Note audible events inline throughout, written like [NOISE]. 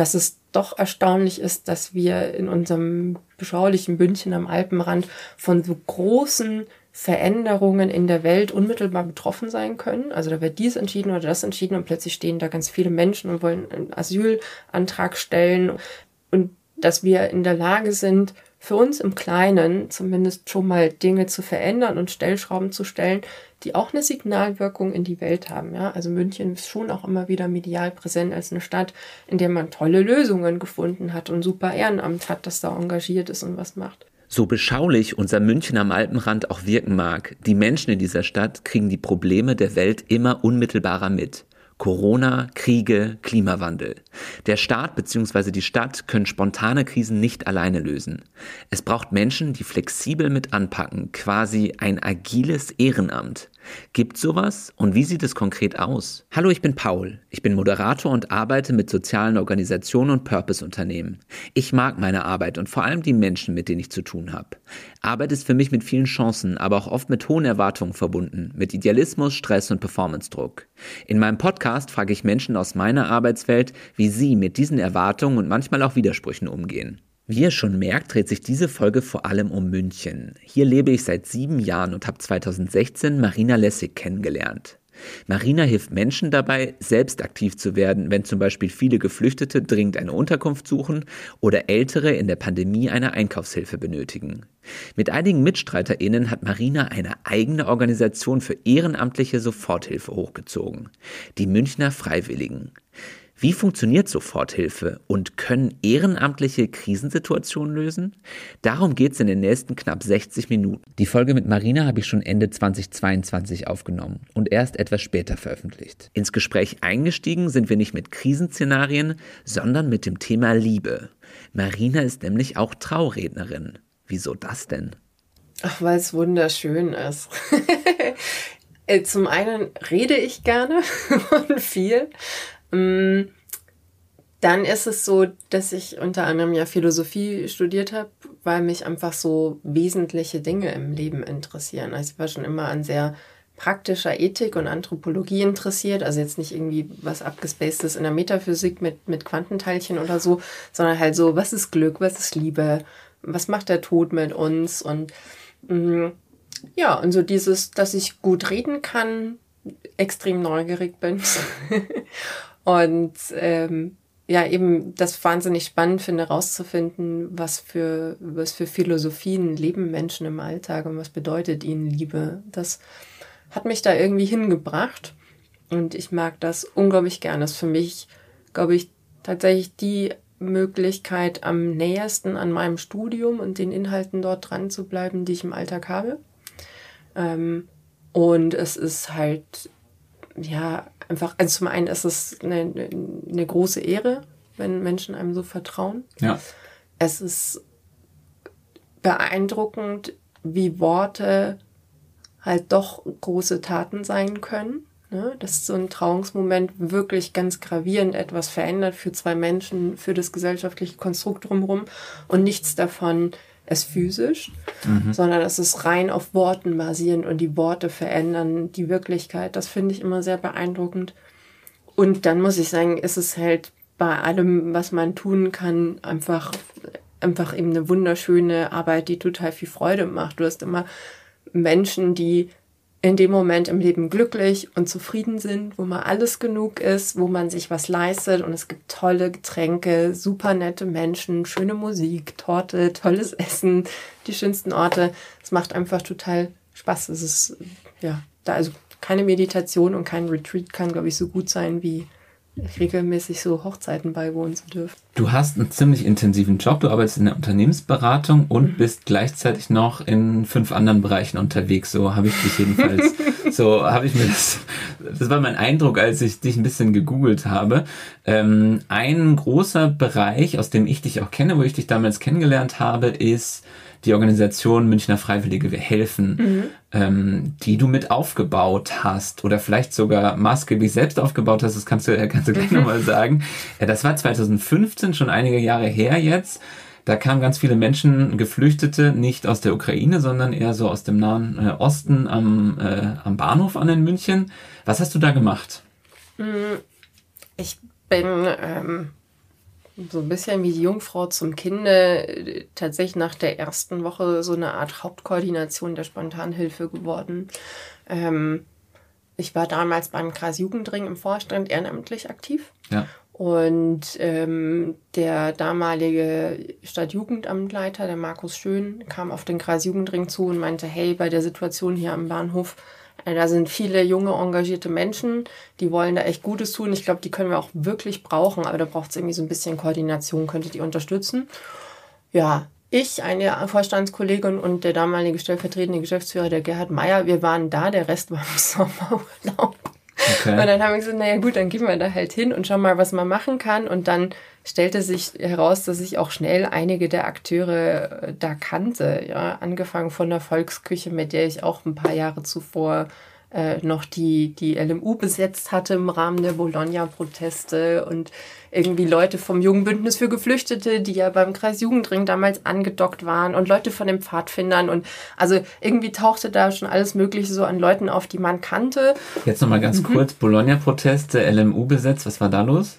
dass es doch erstaunlich ist, dass wir in unserem beschaulichen München am Alpenrand von so großen Veränderungen in der Welt unmittelbar betroffen sein können. Also da wird dies entschieden oder das entschieden und plötzlich stehen da ganz viele Menschen und wollen einen Asylantrag stellen und dass wir in der Lage sind, für uns im Kleinen zumindest schon mal Dinge zu verändern und Stellschrauben zu stellen, die auch eine Signalwirkung in die Welt haben. Ja? Also München ist schon auch immer wieder medial präsent als eine Stadt, in der man tolle Lösungen gefunden hat und super Ehrenamt hat, das da engagiert ist und was macht. So beschaulich unser München am Alpenrand auch wirken mag, die Menschen in dieser Stadt kriegen die Probleme der Welt immer unmittelbarer mit. Corona, Kriege, Klimawandel. Der Staat bzw. die Stadt können spontane Krisen nicht alleine lösen. Es braucht Menschen, die flexibel mit anpacken, quasi ein agiles Ehrenamt. Gibt sowas und wie sieht es konkret aus? Hallo, ich bin Paul. Ich bin Moderator und arbeite mit sozialen Organisationen und Purpose-Unternehmen. Ich mag meine Arbeit und vor allem die Menschen, mit denen ich zu tun habe. Arbeit ist für mich mit vielen Chancen, aber auch oft mit hohen Erwartungen verbunden, mit Idealismus, Stress und Performance-Druck. In meinem Podcast frage ich Menschen aus meiner Arbeitswelt, wie sie mit diesen Erwartungen und manchmal auch Widersprüchen umgehen. Wie ihr schon merkt, dreht sich diese Folge vor allem um München. Hier lebe ich seit sieben Jahren und habe 2016 Marina Lessig kennengelernt. Marina hilft Menschen dabei, selbst aktiv zu werden, wenn zum Beispiel viele Geflüchtete dringend eine Unterkunft suchen oder Ältere in der Pandemie eine Einkaufshilfe benötigen. Mit einigen MitstreiterInnen hat Marina eine eigene Organisation für ehrenamtliche Soforthilfe hochgezogen. Die Münchner Freiwilligen. Wie funktioniert Soforthilfe und können ehrenamtliche Krisensituationen lösen? Darum geht es in den nächsten knapp 60 Minuten. Die Folge mit Marina habe ich schon Ende 2022 aufgenommen und erst etwas später veröffentlicht. Ins Gespräch eingestiegen sind wir nicht mit Krisenszenarien, sondern mit dem Thema Liebe. Marina ist nämlich auch Traurednerin. Wieso das denn? Ach, weil es wunderschön ist. [LAUGHS] Äh, zum einen rede ich gerne [LAUGHS] und viel. Dann ist es so, dass ich unter anderem ja Philosophie studiert habe, weil mich einfach so wesentliche Dinge im Leben interessieren. Also ich war schon immer an sehr praktischer Ethik und Anthropologie interessiert. Also jetzt nicht irgendwie was abgespacedes in der Metaphysik mit, mit Quantenteilchen oder so, sondern halt so, was ist Glück, was ist Liebe, was macht der Tod mit uns und mh, mm, ja, und so dieses, dass ich gut reden kann, extrem neugierig bin [LAUGHS] Und ähm, ja, eben das wahnsinnig spannend finde, herauszufinden, was für, was für Philosophien leben Menschen im Alltag und was bedeutet ihnen Liebe. Das hat mich da irgendwie hingebracht und ich mag das unglaublich gern. Das ist für mich, glaube ich, tatsächlich die Möglichkeit, am nähersten an meinem Studium und den Inhalten dort dran zu bleiben, die ich im Alltag habe. Ähm, und es ist halt, ja, einfach, also zum einen ist es eine, eine große Ehre, wenn Menschen einem so vertrauen. Ja. Es ist beeindruckend, wie Worte halt doch große Taten sein können. Ne? Dass so ein Trauungsmoment wirklich ganz gravierend etwas verändert für zwei Menschen, für das gesellschaftliche Konstrukt drumherum und nichts davon es physisch, mhm. sondern es ist rein auf Worten basierend und die Worte verändern die Wirklichkeit. Das finde ich immer sehr beeindruckend. Und dann muss ich sagen, ist es halt bei allem, was man tun kann, einfach, einfach eben eine wunderschöne Arbeit, die total viel Freude macht. Du hast immer Menschen, die in dem Moment im Leben glücklich und zufrieden sind, wo man alles genug ist, wo man sich was leistet und es gibt tolle Getränke, super nette Menschen, schöne Musik, Torte, tolles Essen, die schönsten Orte. Es macht einfach total Spaß. Es ist, ja, da also keine Meditation und kein Retreat kann, glaube ich, so gut sein wie regelmäßig so Hochzeiten beiwohnen zu dürfen. Du hast einen ziemlich intensiven Job. Du arbeitest in der Unternehmensberatung und mhm. bist gleichzeitig noch in fünf anderen Bereichen unterwegs. So habe ich dich jedenfalls, [LAUGHS] so habe ich mir das, das war mein Eindruck, als ich dich ein bisschen gegoogelt habe. Ähm, ein großer Bereich, aus dem ich dich auch kenne, wo ich dich damals kennengelernt habe, ist die Organisation Münchner Freiwillige Wir helfen, mhm. Ähm, die du mit aufgebaut hast oder vielleicht sogar maßgeblich selbst aufgebaut hast, das kannst du, kannst du gleich mhm. nochmal sagen. Ja, das war 2015, schon einige Jahre her jetzt. Da kamen ganz viele Menschen, Geflüchtete, nicht aus der Ukraine, sondern eher so aus dem Nahen äh, Osten am, äh, am Bahnhof an in München. Was hast du da gemacht? Mhm. Ich bin ähm, so ein bisschen wie die Jungfrau zum Kinde tatsächlich nach der ersten Woche so eine Art Hauptkoordination der Spontanhilfe geworden. Ähm, ich war damals beim Kreis Jugendring im Vorstand ehrenamtlich aktiv. Ja. Und ähm, der damalige Stadtjugendamtleiter, der Markus Schön, kam auf den Kreis Jugendring zu und meinte, hey, bei der Situation hier am Bahnhof, äh, da sind viele junge, engagierte Menschen, die wollen da echt Gutes tun. Ich glaube, die können wir auch wirklich brauchen, aber da braucht es irgendwie so ein bisschen Koordination, könntet ihr unterstützen. Ja, ich, eine Vorstandskollegin und der damalige stellvertretende Geschäftsführer, der Gerhard Meyer, wir waren da, der Rest war im [LAUGHS] Sommerurlaub. Okay. Und dann haben wir gesagt, naja gut, dann gehen wir da halt hin und schauen mal, was man machen kann. Und dann stellte sich heraus, dass ich auch schnell einige der Akteure äh, da kannte. Ja, angefangen von der Volksküche, mit der ich auch ein paar Jahre zuvor äh, noch die, die LMU besetzt hatte im Rahmen der Bologna-Proteste und irgendwie Leute vom Jugendbündnis für Geflüchtete, die ja beim Kreis Jugendring damals angedockt waren und Leute von den Pfadfindern und also irgendwie tauchte da schon alles Mögliche so an Leuten auf, die man kannte. Jetzt nochmal ganz mhm. kurz, Bologna-Proteste, LMU besetzt, was war da los?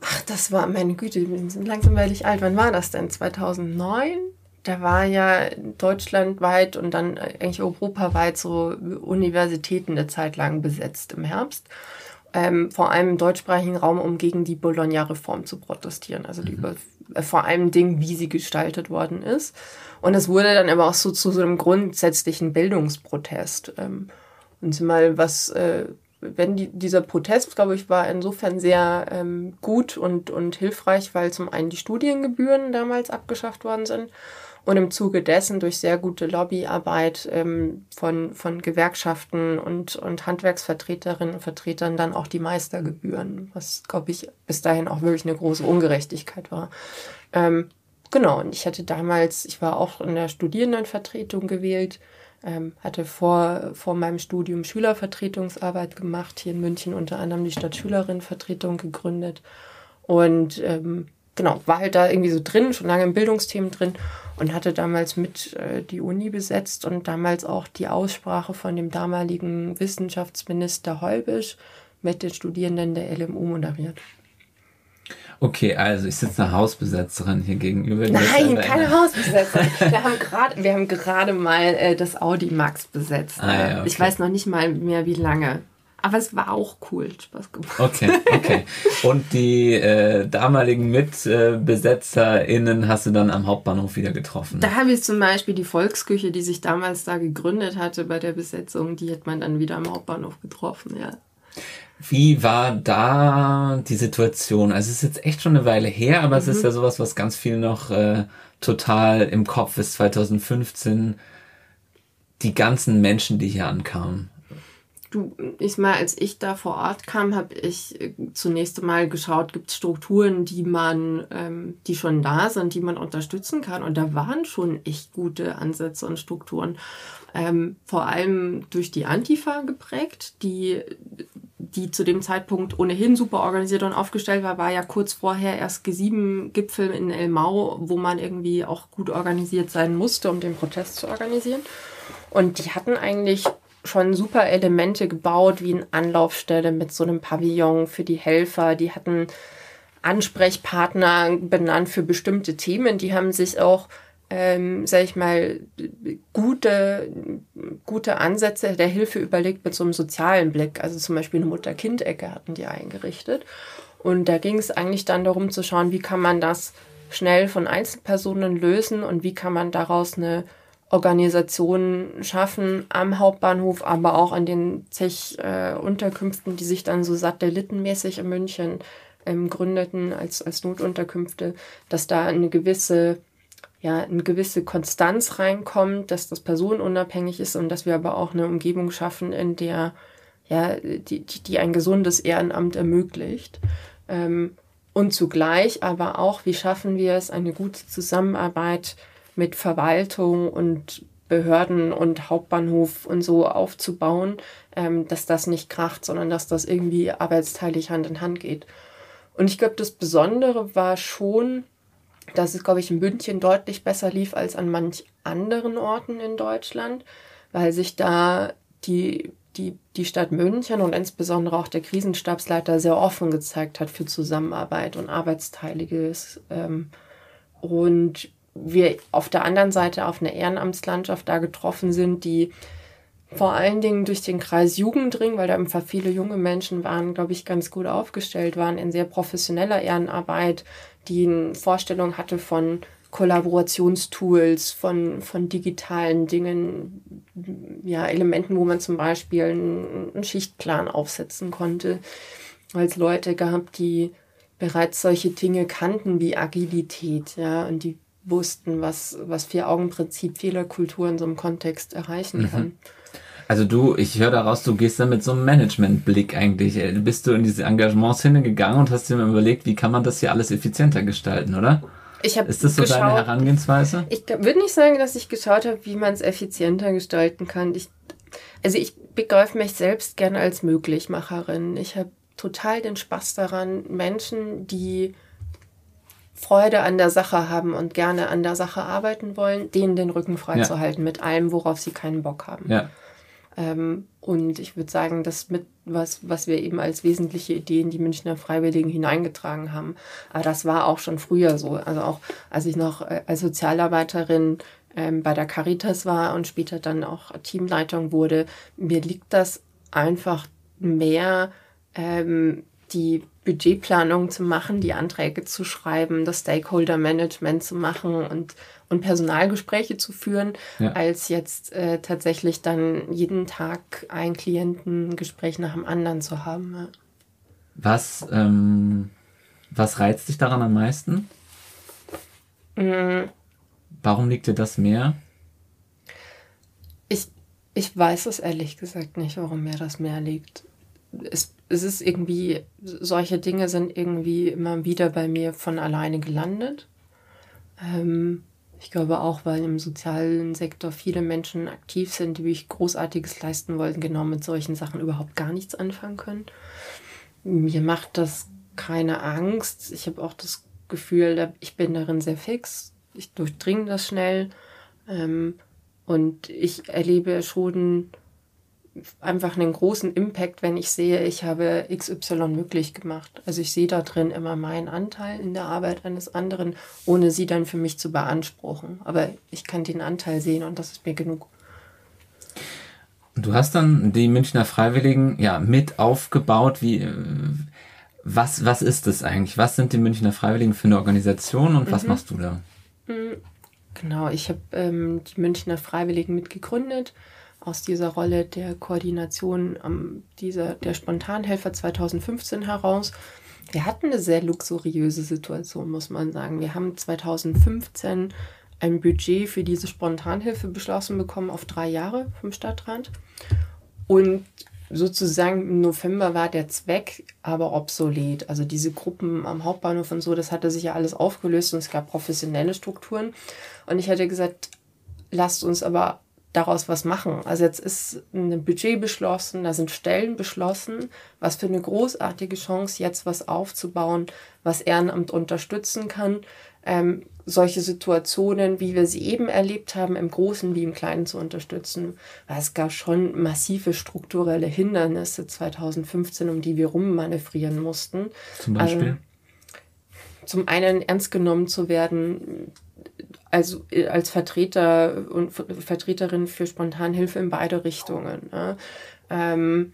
Ach, das war, meine Güte, wir sind langsam werde alt. Wann war das denn? 2009? Da war ja deutschlandweit und dann eigentlich europaweit so Universitäten eine Zeit lang besetzt im Herbst. Ähm, vor allem im deutschsprachigen Raum, um gegen die Bologna-Reform zu protestieren. Also die mhm. über, äh, vor allem Ding, wie sie gestaltet worden ist. Und es wurde dann aber auch so zu so einem grundsätzlichen Bildungsprotest. Ähm, und mal was, äh, wenn die, dieser Protest, glaube ich, war insofern sehr ähm, gut und, und hilfreich, weil zum einen die Studiengebühren damals abgeschafft worden sind und im Zuge dessen durch sehr gute Lobbyarbeit ähm, von, von Gewerkschaften und, und Handwerksvertreterinnen und Vertretern dann auch die Meistergebühren, was, glaube ich, bis dahin auch wirklich eine große Ungerechtigkeit war. Ähm, genau, und ich hatte damals, ich war auch in der Studierendenvertretung gewählt, ähm, hatte vor, vor meinem Studium Schülervertretungsarbeit gemacht, hier in München unter anderem die Stadtschülerinnenvertretung gegründet und ähm, genau, war halt da irgendwie so drin, schon lange in Bildungsthemen drin und hatte damals mit äh, die Uni besetzt und damals auch die Aussprache von dem damaligen Wissenschaftsminister Heubisch mit den Studierenden der LMU moderiert. Okay, also ich sitze eine Hausbesetzerin hier gegenüber. Nein, keine Hausbesetzerin. [LAUGHS] wir haben gerade, wir haben gerade mal äh, das Audi Max besetzt. Ah, ja, okay. Ich weiß noch nicht mal mehr, wie lange. Aber es war auch cool, Spaß gemacht. Okay, okay. Und die äh, damaligen MitbesetzerInnen hast du dann am Hauptbahnhof wieder getroffen? Da habe ich zum Beispiel die Volksküche, die sich damals da gegründet hatte bei der Besetzung, die hat man dann wieder am Hauptbahnhof getroffen, ja. Wie war da die Situation? Also es ist jetzt echt schon eine Weile her, aber mhm. es ist mhm. ja sowas, was ganz viel noch äh, total im Kopf ist, 2015. Die ganzen Menschen, die hier ankamen. Du, ich mal, als ich da vor Ort kam, habe ich äh, zunächst einmal geschaut, gibt es Strukturen, die man, ähm, die schon da sind, die man unterstützen kann. Und da waren schon echt gute Ansätze und Strukturen. Ähm, vor allem durch die Antifa geprägt, die, die zu dem Zeitpunkt ohnehin super organisiert und aufgestellt war, war ja kurz vorher erst G7-Gipfel in Elmau, wo man irgendwie auch gut organisiert sein musste, um den Protest zu organisieren. Und die hatten eigentlich schon super Elemente gebaut, wie eine Anlaufstelle mit so einem Pavillon für die Helfer. Die hatten Ansprechpartner benannt für bestimmte Themen. Die haben sich auch, ähm, sag ich mal, gute, gute Ansätze der Hilfe überlegt mit so einem sozialen Blick. Also zum Beispiel eine Mutter-Kind-Ecke hatten die eingerichtet. Und da ging es eigentlich dann darum zu schauen, wie kann man das schnell von Einzelpersonen lösen und wie kann man daraus eine Organisationen schaffen am Hauptbahnhof, aber auch an den Zech-Unterkünften, äh, die sich dann so satellitenmäßig in München ähm, gründeten als, als Notunterkünfte, dass da eine gewisse, ja, eine gewisse Konstanz reinkommt, dass das personenunabhängig ist und dass wir aber auch eine Umgebung schaffen, in der ja, die, die, die ein gesundes Ehrenamt ermöglicht. Ähm, und zugleich aber auch, wie schaffen wir es, eine gute Zusammenarbeit mit Verwaltung und Behörden und Hauptbahnhof und so aufzubauen, ähm, dass das nicht kracht, sondern dass das irgendwie arbeitsteilig Hand in Hand geht. Und ich glaube, das Besondere war schon, dass es, glaube ich, in München deutlich besser lief als an manch anderen Orten in Deutschland, weil sich da die die, die Stadt München und insbesondere auch der Krisenstabsleiter sehr offen gezeigt hat für Zusammenarbeit und Arbeitsteiliges. Ähm, und wir auf der anderen Seite auf eine Ehrenamtslandschaft da getroffen sind, die vor allen Dingen durch den Kreis Jugendring, weil da einfach viele junge Menschen waren, glaube ich, ganz gut aufgestellt waren in sehr professioneller Ehrenarbeit, die eine Vorstellung hatte von Kollaborationstools, von, von digitalen Dingen, ja, Elementen, wo man zum Beispiel einen, Schichtplan aufsetzen konnte, es Leute gab, die bereits solche Dinge kannten wie Agilität, ja, und die wussten, was, was Vier-Augen-Prinzip vieler Kulturen so im Kontext erreichen kann. Mhm. Also du, ich höre daraus, du gehst da mit so einem Managementblick eigentlich. Äh, bist du in diese Engagements hingegangen und hast dir mal überlegt, wie kann man das hier alles effizienter gestalten, oder? Ich Ist das so geschaut, deine Herangehensweise? Ich würde nicht sagen, dass ich geschaut habe, wie man es effizienter gestalten kann. Ich, also ich begreife mich selbst gerne als Möglichmacherin. Ich habe total den Spaß daran, Menschen, die Freude an der Sache haben und gerne an der Sache arbeiten wollen, denen den Rücken freizuhalten ja. mit allem, worauf sie keinen Bock haben. Ja. Ähm, und ich würde sagen, das mit was, was wir eben als wesentliche Idee in die Münchner Freiwilligen hineingetragen haben. Aber das war auch schon früher so. Also auch als ich noch äh, als Sozialarbeiterin ähm, bei der Caritas war und später dann auch Teamleitung wurde, mir liegt das einfach mehr, ähm, die Budgetplanung zu machen, die Anträge zu schreiben, das Stakeholder-Management zu machen und, und Personalgespräche zu führen, ja. als jetzt äh, tatsächlich dann jeden Tag ein Klientengespräch nach dem anderen zu haben. Ja. Was, ähm, was reizt dich daran am meisten? Mhm. Warum liegt dir das mehr? Ich, ich weiß es ehrlich gesagt nicht, warum mir das mehr liegt. Es es ist irgendwie, solche Dinge sind irgendwie immer wieder bei mir von alleine gelandet. Ähm, ich glaube auch, weil im sozialen Sektor viele Menschen aktiv sind, die wirklich Großartiges leisten wollen, genau mit solchen Sachen überhaupt gar nichts anfangen können. Mir macht das keine Angst. Ich habe auch das Gefühl, ich bin darin sehr fix. Ich durchdringe das schnell. Ähm, und ich erlebe schon einfach einen großen Impact, wenn ich sehe, ich habe XY möglich gemacht. Also ich sehe da drin immer meinen Anteil in der Arbeit eines anderen, ohne sie dann für mich zu beanspruchen. Aber ich kann den Anteil sehen und das ist mir genug. Du hast dann die Münchner Freiwilligen ja mit aufgebaut. Wie, äh, was, was ist das eigentlich? Was sind die Münchner Freiwilligen für eine Organisation und was mhm. machst du da? Mhm. Genau, ich habe ähm, die Münchner Freiwilligen mitgegründet aus dieser Rolle der Koordination ähm, dieser, der Spontanhelfer 2015 heraus. Wir hatten eine sehr luxuriöse Situation, muss man sagen. Wir haben 2015 ein Budget für diese Spontanhilfe beschlossen bekommen auf drei Jahre vom Stadtrat. Und sozusagen im November war der Zweck aber obsolet. Also diese Gruppen am Hauptbahnhof und so, das hatte sich ja alles aufgelöst und es gab professionelle Strukturen. Und ich hatte gesagt, lasst uns aber daraus was machen. Also jetzt ist ein Budget beschlossen, da sind Stellen beschlossen. Was für eine großartige Chance, jetzt was aufzubauen, was Ehrenamt unterstützen kann. Ähm, solche Situationen, wie wir sie eben erlebt haben, im Großen wie im Kleinen zu unterstützen. Weil es gab schon massive strukturelle Hindernisse 2015, um die wir rummanövrieren mussten. Zum Beispiel? Also, zum einen ernst genommen zu werden, also äh, als Vertreter und Vertreterin für Spontanhilfe in beide Richtungen. Ne? Ähm,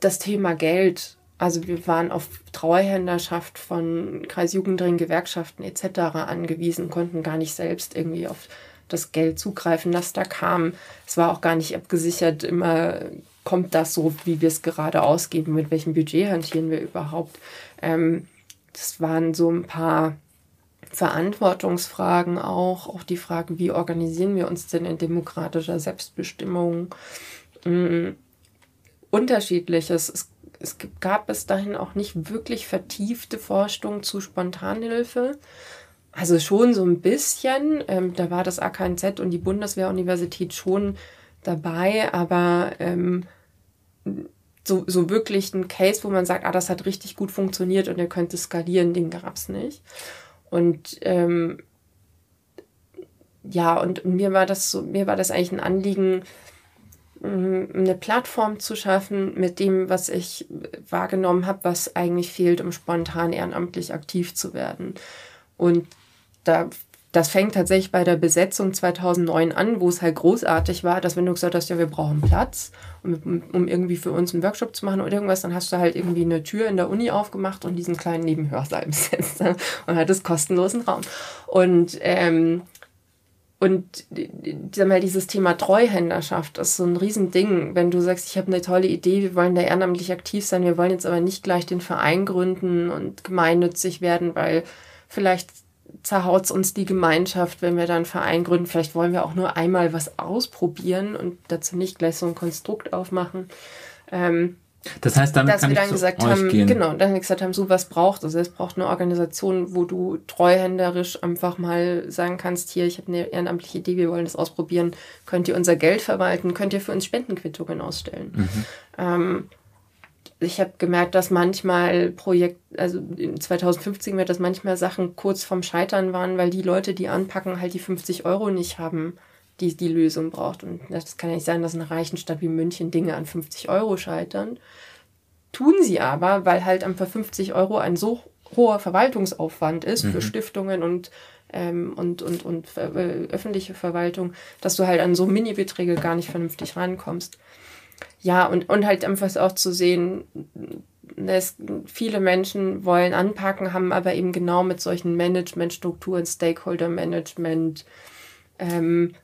das Thema Geld, also wir waren auf Treuhänderschaft von Kreisjugendring, Gewerkschaften etc. angewiesen, konnten gar nicht selbst irgendwie auf das Geld zugreifen, das da kam. Es war auch gar nicht abgesichert, immer kommt das so, wie wir es gerade ausgeben, mit welchem Budget hantieren wir überhaupt. Ähm, das waren so ein paar Verantwortungsfragen auch, auch die Frage, wie organisieren wir uns denn in demokratischer Selbstbestimmung? Mhm. Unterschiedliches. Es, es gab bis dahin auch nicht wirklich vertiefte Forschung zu Spontanhilfe. Also schon so ein bisschen. Ähm, da war das AKNZ und die Bundeswehruniversität schon dabei, aber ähm, so, so wirklich ein Case, wo man sagt, ah, das hat richtig gut funktioniert und er könnte skalieren, den gab es nicht. Und ähm, ja, und mir war das so, mir war das eigentlich ein Anliegen, eine Plattform zu schaffen mit dem, was ich wahrgenommen habe, was eigentlich fehlt, um spontan ehrenamtlich aktiv zu werden. Und da das fängt tatsächlich bei der Besetzung 2009 an, wo es halt großartig war, dass wenn du gesagt hast, ja, wir brauchen Platz, um, um irgendwie für uns einen Workshop zu machen oder irgendwas, dann hast du halt irgendwie eine Tür in der Uni aufgemacht und diesen kleinen Nebenhörsaal [LAUGHS] besetzt ne? und hattest kostenlosen Raum. Und ähm, und sag mal, dieses Thema Treuhänderschaft ist so ein Riesending. Wenn du sagst, ich habe eine tolle Idee, wir wollen da ehrenamtlich aktiv sein, wir wollen jetzt aber nicht gleich den Verein gründen und gemeinnützig werden, weil vielleicht zerhaut uns die Gemeinschaft, wenn wir dann einen Verein gründen. Vielleicht wollen wir auch nur einmal was ausprobieren und dazu nicht gleich so ein Konstrukt aufmachen. Ähm, das heißt, damit dass kann wir ich dann zu gesagt haben, gehen. genau, dann gesagt haben, so was braucht es. Es braucht eine Organisation, wo du treuhänderisch einfach mal sagen kannst, hier, ich habe eine ehrenamtliche Idee, wir wollen das ausprobieren, könnt ihr unser Geld verwalten, könnt ihr für uns Spendenquittungen ausstellen. Mhm. Ähm, ich habe gemerkt, dass manchmal Projekt, also in 2015 mir, dass manchmal Sachen kurz vorm Scheitern waren, weil die Leute, die anpacken, halt die 50 Euro nicht haben, die die Lösung braucht. Und das kann ja nicht sein, dass in einer reichen Stadt wie München Dinge an 50 Euro scheitern. Tun sie aber, weil halt einfach 50 Euro ein so hoher Verwaltungsaufwand ist für Stiftungen und, ähm, und, und, und äh, öffentliche Verwaltung, dass du halt an so Mini-Beträge gar nicht vernünftig rankommst. Ja, und, und halt einfach auch zu sehen, dass viele Menschen wollen anpacken, haben aber eben genau mit solchen Managementstrukturen, Stakeholder-Management, ähm,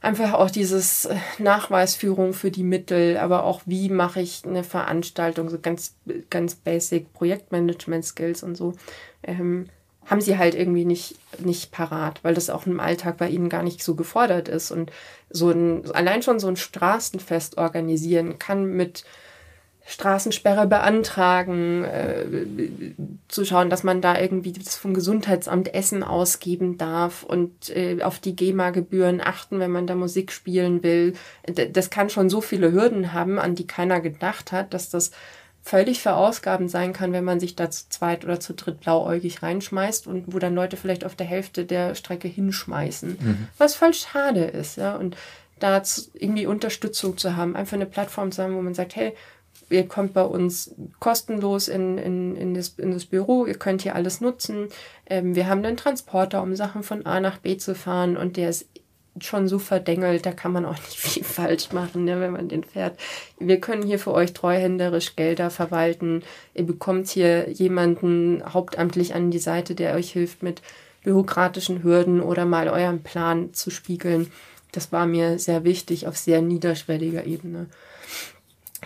einfach auch dieses äh, Nachweisführung für die Mittel, aber auch wie mache ich eine Veranstaltung, so ganz, ganz basic Projektmanagement-Skills und so, ähm, haben sie halt irgendwie nicht, nicht parat, weil das auch im Alltag bei ihnen gar nicht so gefordert ist. Und so ein, allein schon so ein Straßenfest organisieren kann mit Straßensperre beantragen, äh, zu schauen, dass man da irgendwie das vom Gesundheitsamt Essen ausgeben darf und äh, auf die GEMA-Gebühren achten, wenn man da Musik spielen will. Das kann schon so viele Hürden haben, an die keiner gedacht hat, dass das völlig verausgabend sein kann, wenn man sich da zu zweit oder zu dritt blauäugig reinschmeißt und wo dann Leute vielleicht auf der Hälfte der Strecke hinschmeißen. Mhm. Was voll schade ist, ja. Und da irgendwie Unterstützung zu haben, einfach eine Plattform zu haben, wo man sagt, hey, ihr kommt bei uns kostenlos in, in, in, das, in das Büro, ihr könnt hier alles nutzen. Ähm, wir haben einen Transporter, um Sachen von A nach B zu fahren und der ist schon so verdengelt, da kann man auch [LAUGHS] nicht viel falsch machen, ne, wenn man den fährt. Wir können hier für euch treuhänderisch Gelder verwalten. Ihr bekommt hier jemanden hauptamtlich an die Seite, der euch hilft mit bürokratischen Hürden oder mal euren Plan zu spiegeln. Das war mir sehr wichtig auf sehr niederschwelliger Ebene.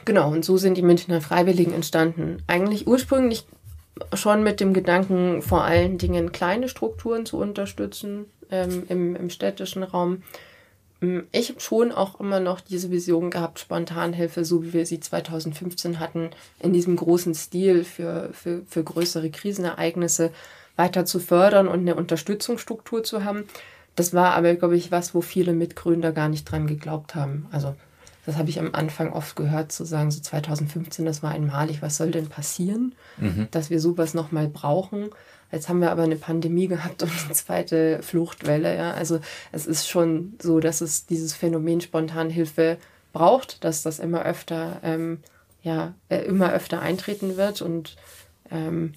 Genau, und so sind die Münchner Freiwilligen entstanden. Eigentlich ursprünglich schon mit dem Gedanken, vor allen Dingen kleine Strukturen zu unterstützen ähm, im, im städtischen Raum. Ähm, Ich habe schon auch immer noch diese Vision gehabt, Spontanhilfe, so wie wir sie 2015 hatten, in diesem großen Stil für, für, für größere Krisenereignisse weiter zu fördern und eine Unterstützungsstruktur zu haben. Das war aber, glaube ich, was, wo viele Mitgründer gar nicht dran geglaubt haben. Also das habe ich am Anfang oft gehört, zu sagen, so 2015, das war einmalig, was soll denn passieren, dass wir sowas nochmal brauchen. Jetzt haben wir aber eine Pandemie gehabt und eine zweite Fluchtwelle. Ja? Also es ist schon so, dass es dieses Phänomen Spontanhilfe braucht, dass das immer öfter, ähm, ja, äh, immer öfter eintreten wird. Und ähm,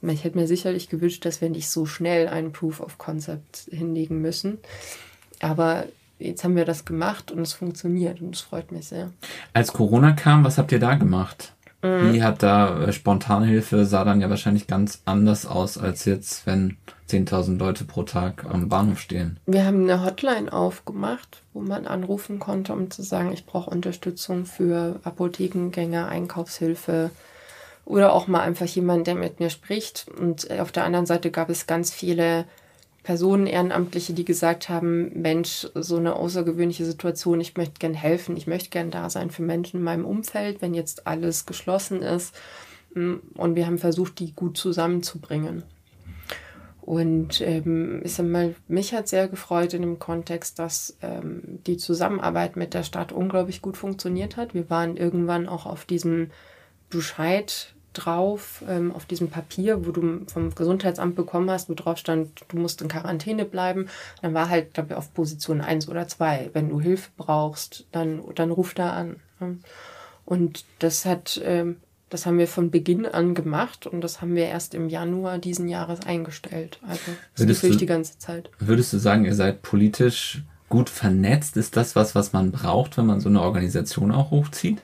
ich hätte mir sicherlich gewünscht, dass wir nicht so schnell einen Proof of Concept hinlegen müssen. Aber jetzt haben wir das gemacht und es funktioniert und es freut mich sehr. Als Corona kam, was habt ihr da gemacht? Mhm. Wie hat da äh, Spontanhilfe sah dann ja wahrscheinlich ganz anders aus als jetzt, wenn 10.000 Leute pro Tag am Bahnhof stehen. Wir haben eine Hotline aufgemacht, wo man anrufen konnte, um zu sagen, ich brauche Unterstützung für Apothekengänge, Einkaufshilfe oder auch mal einfach jemand, der mit mir spricht. Und auf der anderen Seite gab es ganz viele Personen, Ehrenamtliche, die gesagt haben, Mensch, so eine außergewöhnliche Situation, ich möchte gern helfen, ich möchte gern da sein für Menschen in meinem Umfeld, wenn jetzt alles geschlossen ist. Und wir haben versucht, die gut zusammenzubringen. Und ähm, ich sag mal, mich hat sehr gefreut in dem Kontext, dass ähm, die Zusammenarbeit mit der Stadt unglaublich gut funktioniert hat. Wir waren irgendwann auch auf diesem drauf ähm, auf diesem Papier, wo du vom Gesundheitsamt bekommen hast, wo drauf stand, du musst in Quarantäne bleiben. Dann war halt, glaube ich, auf Position 1 oder 2. Wenn du Hilfe brauchst, dann, dann ruf da an. Und das hat, ähm, das haben wir von Beginn an gemacht und das haben wir erst im Januar diesen Jahres eingestellt. Also würdest durch du, die ganze Zeit. Würdest du sagen, ihr seid politisch gut vernetzt? Ist das was, was man braucht, wenn man so eine Organisation auch hochzieht?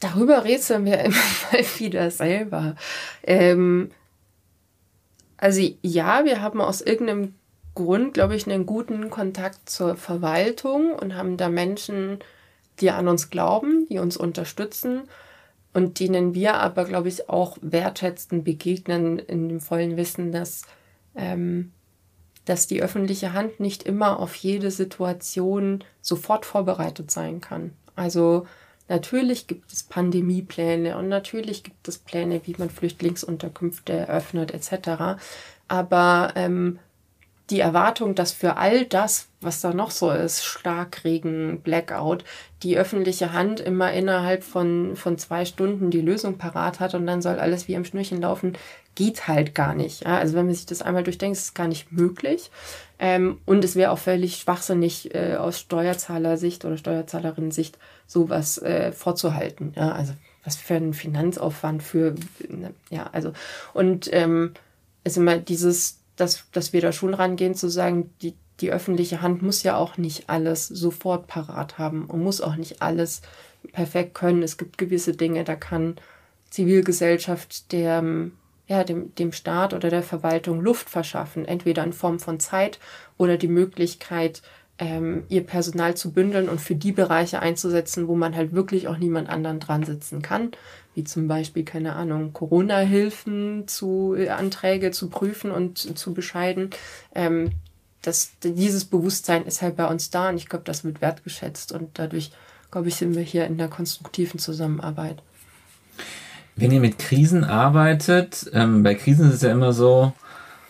Darüber rätseln wir [LAUGHS] immer mal wieder selber. Ähm, also ja, wir haben aus irgendeinem Grund, glaube ich, einen guten Kontakt zur Verwaltung und haben da Menschen, die an uns glauben, die uns unterstützen und denen wir aber, glaube ich, auch wertschätzend begegnen in dem vollen Wissen, dass, ähm, dass die öffentliche Hand nicht immer auf jede Situation sofort vorbereitet sein kann. Also natürlich gibt es Pandemiepläne und natürlich gibt es Pläne, wie man Flüchtlingsunterkünfte eröffnet etc. Aber ähm, die Erwartung, dass für all das, was da noch so ist, Starkregen, Blackout, die öffentliche Hand immer innerhalb von, von zwei Stunden die Lösung parat hat und dann soll alles wie am Schnürchen laufen, geht halt gar nicht. Ja? Also wenn man sich das einmal durchdenkt, ist es gar nicht möglich. Ähm, und es wäre auch völlig schwachsinnig äh, aus Steuerzahlersicht oder Steuerzahlerinnen-Sicht sowas äh, vorzuhalten. Ja? Also was für ein Finanzaufwand für, ne, ja, also und ähm, ist immer dieses dass, dass wir da schon rangehen, zu sagen, die, die öffentliche Hand muss ja auch nicht alles sofort parat haben und muss auch nicht alles perfekt können. Es gibt gewisse Dinge, da kann Zivilgesellschaft der, ja, dem, dem Staat oder der Verwaltung Luft verschaffen, entweder in Form von Zeit oder die Möglichkeit, ähm, ihr Personal zu bündeln und für die Bereiche einzusetzen, wo man halt wirklich auch niemand anderen dran sitzen kann wie zum Beispiel, keine Ahnung, Corona-Hilfen zu äh, Anträge zu prüfen und zu bescheiden. Ähm, das, dieses Bewusstsein ist halt bei uns da und ich glaube, das wird wertgeschätzt und dadurch, glaube ich, sind wir hier in der konstruktiven Zusammenarbeit. Wenn ihr mit Krisen arbeitet, ähm, bei Krisen ist es ja immer so,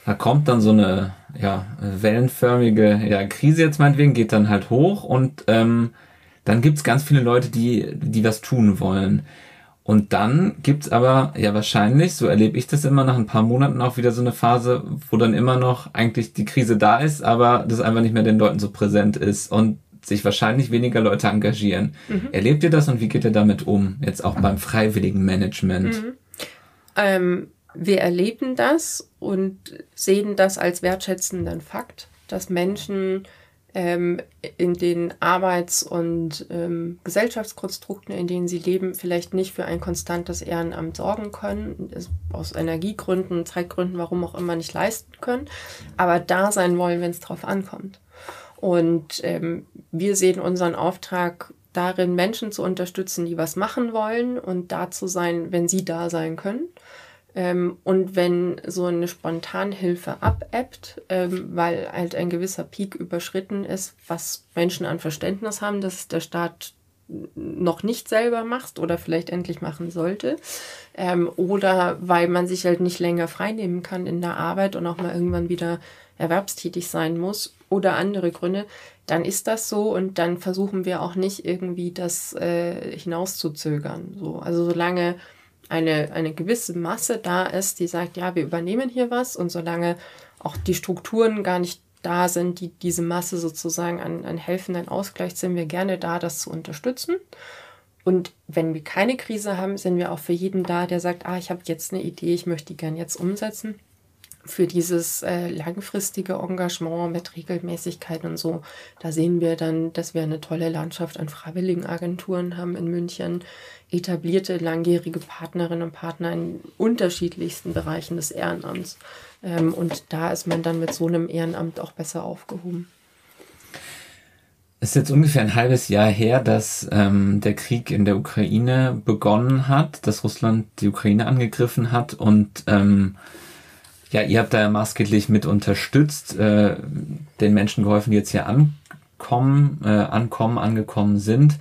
da kommt dann so eine ja, wellenförmige ja, Krise jetzt meinetwegen, geht dann halt hoch und ähm, dann gibt es ganz viele Leute, die, die was tun wollen. Und dann gibt's aber ja wahrscheinlich, so erlebe ich das immer nach ein paar Monaten auch wieder so eine Phase, wo dann immer noch eigentlich die Krise da ist, aber das einfach nicht mehr den Leuten so präsent ist und sich wahrscheinlich weniger Leute engagieren. Mhm. Erlebt ihr das und wie geht ihr damit um? Jetzt auch beim freiwilligen Management? Mhm. Ähm, wir erleben das und sehen das als wertschätzenden Fakt, dass Menschen ähm, in den Arbeits- und ähm, Gesellschaftskonstrukten, in denen sie leben, vielleicht nicht für ein konstantes Ehrenamt sorgen können, aus Energiegründen, Zeitgründen, warum auch immer nicht leisten können, aber da sein wollen, wenn es drauf ankommt. Und ähm, wir sehen unseren Auftrag darin, Menschen zu unterstützen, die was machen wollen und da zu sein, wenn sie da sein können. Ähm, und wenn so eine Spontanhilfe abebbt, ähm, weil halt ein gewisser Peak überschritten ist, was Menschen an Verständnis haben, dass der Staat noch nicht selber macht oder vielleicht endlich machen sollte. Ähm, oder weil man sich halt nicht länger freinehmen kann in der Arbeit und auch mal irgendwann wieder erwerbstätig sein muss oder andere Gründe, dann ist das so und dann versuchen wir auch nicht irgendwie das äh, hinauszuzögern. So. Also solange eine, eine gewisse Masse da ist, die sagt, ja, wir übernehmen hier was und solange auch die Strukturen gar nicht da sind, die diese Masse sozusagen an, an helfenden Ausgleich, sind wir gerne da, das zu unterstützen. Und wenn wir keine Krise haben, sind wir auch für jeden da, der sagt, ah, ich habe jetzt eine Idee, ich möchte die gern jetzt umsetzen für dieses äh, langfristige Engagement mit Regelmäßigkeit und so, da sehen wir dann, dass wir eine tolle Landschaft an Freiwilligenagenturen haben in München, etablierte langjährige Partnerinnen und Partner in unterschiedlichsten Bereichen des Ehrenamts. Ähm, und da ist man dann mit so einem Ehrenamt auch besser aufgehoben. Es ist jetzt ungefähr ein halbes Jahr her, dass ähm, der Krieg in der Ukraine begonnen hat, dass Russland die Ukraine angegriffen hat und ähm, ja, ihr habt da ja maßgeblich mit unterstützt, äh, den Menschen geholfen, die jetzt hier ankommen, äh, ankommen, angekommen sind.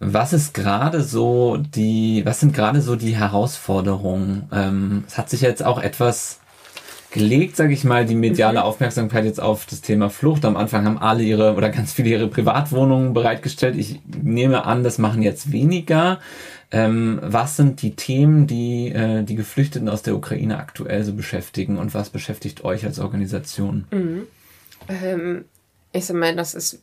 Was ist gerade so die, was sind gerade so die Herausforderungen? Ähm, es hat sich jetzt auch etwas gelegt, sage ich mal, die mediale mhm. Aufmerksamkeit jetzt auf das Thema Flucht. Am Anfang haben alle ihre oder ganz viele ihre Privatwohnungen bereitgestellt. Ich nehme an, das machen jetzt weniger. Ähm, was sind die Themen, die äh, die Geflüchteten aus der Ukraine aktuell so beschäftigen und was beschäftigt euch als Organisation? Mhm. Ähm, ich sag mal, das ist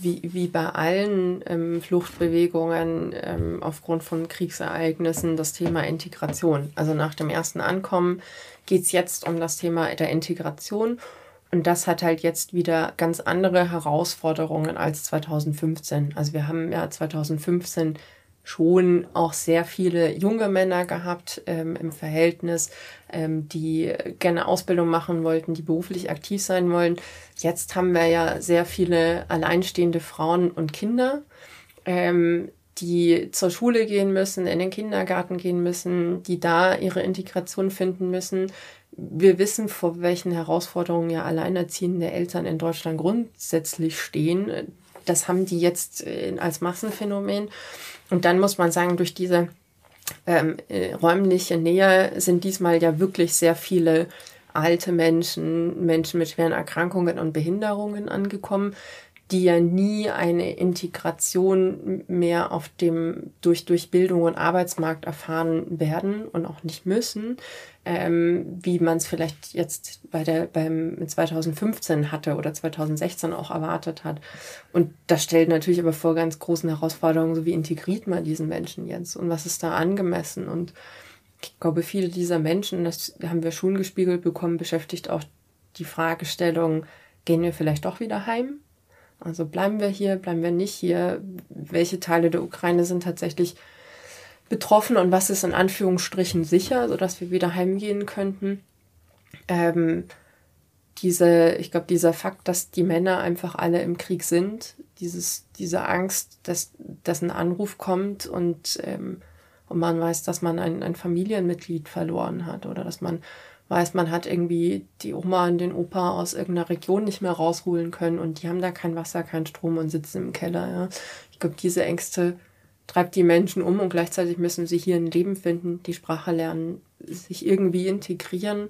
wie, wie bei allen ähm, Fluchtbewegungen ähm, aufgrund von Kriegsereignissen das Thema Integration. Also nach dem ersten Ankommen geht es jetzt um das Thema der Integration. Und das hat halt jetzt wieder ganz andere Herausforderungen als 2015. Also wir haben ja 2015 schon auch sehr viele junge Männer gehabt ähm, im Verhältnis, ähm, die gerne Ausbildung machen wollten, die beruflich aktiv sein wollen. Jetzt haben wir ja sehr viele alleinstehende Frauen und Kinder, ähm, die zur Schule gehen müssen, in den Kindergarten gehen müssen, die da ihre Integration finden müssen. Wir wissen, vor welchen Herausforderungen ja alleinerziehende Eltern in Deutschland grundsätzlich stehen. Das haben die jetzt äh, als Massenphänomen. Und dann muss man sagen, durch diese ähm, äh, räumliche Nähe sind diesmal ja wirklich sehr viele alte Menschen, Menschen mit schweren Erkrankungen und Behinderungen angekommen, die ja nie eine Integration mehr auf dem durch, durch Bildung und Arbeitsmarkt erfahren werden und auch nicht müssen, ähm, wie man es vielleicht jetzt bei der beim 2015 hatte oder 2016 auch erwartet hat. Und das stellt natürlich aber vor ganz großen Herausforderungen, so wie integriert man diesen Menschen jetzt und was ist da angemessen und ich glaube, viele dieser Menschen, das haben wir schon gespiegelt bekommen, beschäftigt auch die Fragestellung, gehen wir vielleicht doch wieder heim? Also bleiben wir hier, bleiben wir nicht hier? Welche Teile der Ukraine sind tatsächlich betroffen und was ist in Anführungsstrichen sicher, sodass wir wieder heimgehen könnten? Ähm, diese, ich glaube, dieser Fakt, dass die Männer einfach alle im Krieg sind, dieses, diese Angst, dass, dass ein Anruf kommt und, ähm, und man weiß, dass man ein, ein Familienmitglied verloren hat oder dass man weiß, man hat irgendwie die Oma und den Opa aus irgendeiner Region nicht mehr rausholen können und die haben da kein Wasser, kein Strom und sitzen im Keller. Ja. Ich glaube, diese Ängste treibt die Menschen um und gleichzeitig müssen sie hier ein Leben finden, die Sprache lernen, sich irgendwie integrieren,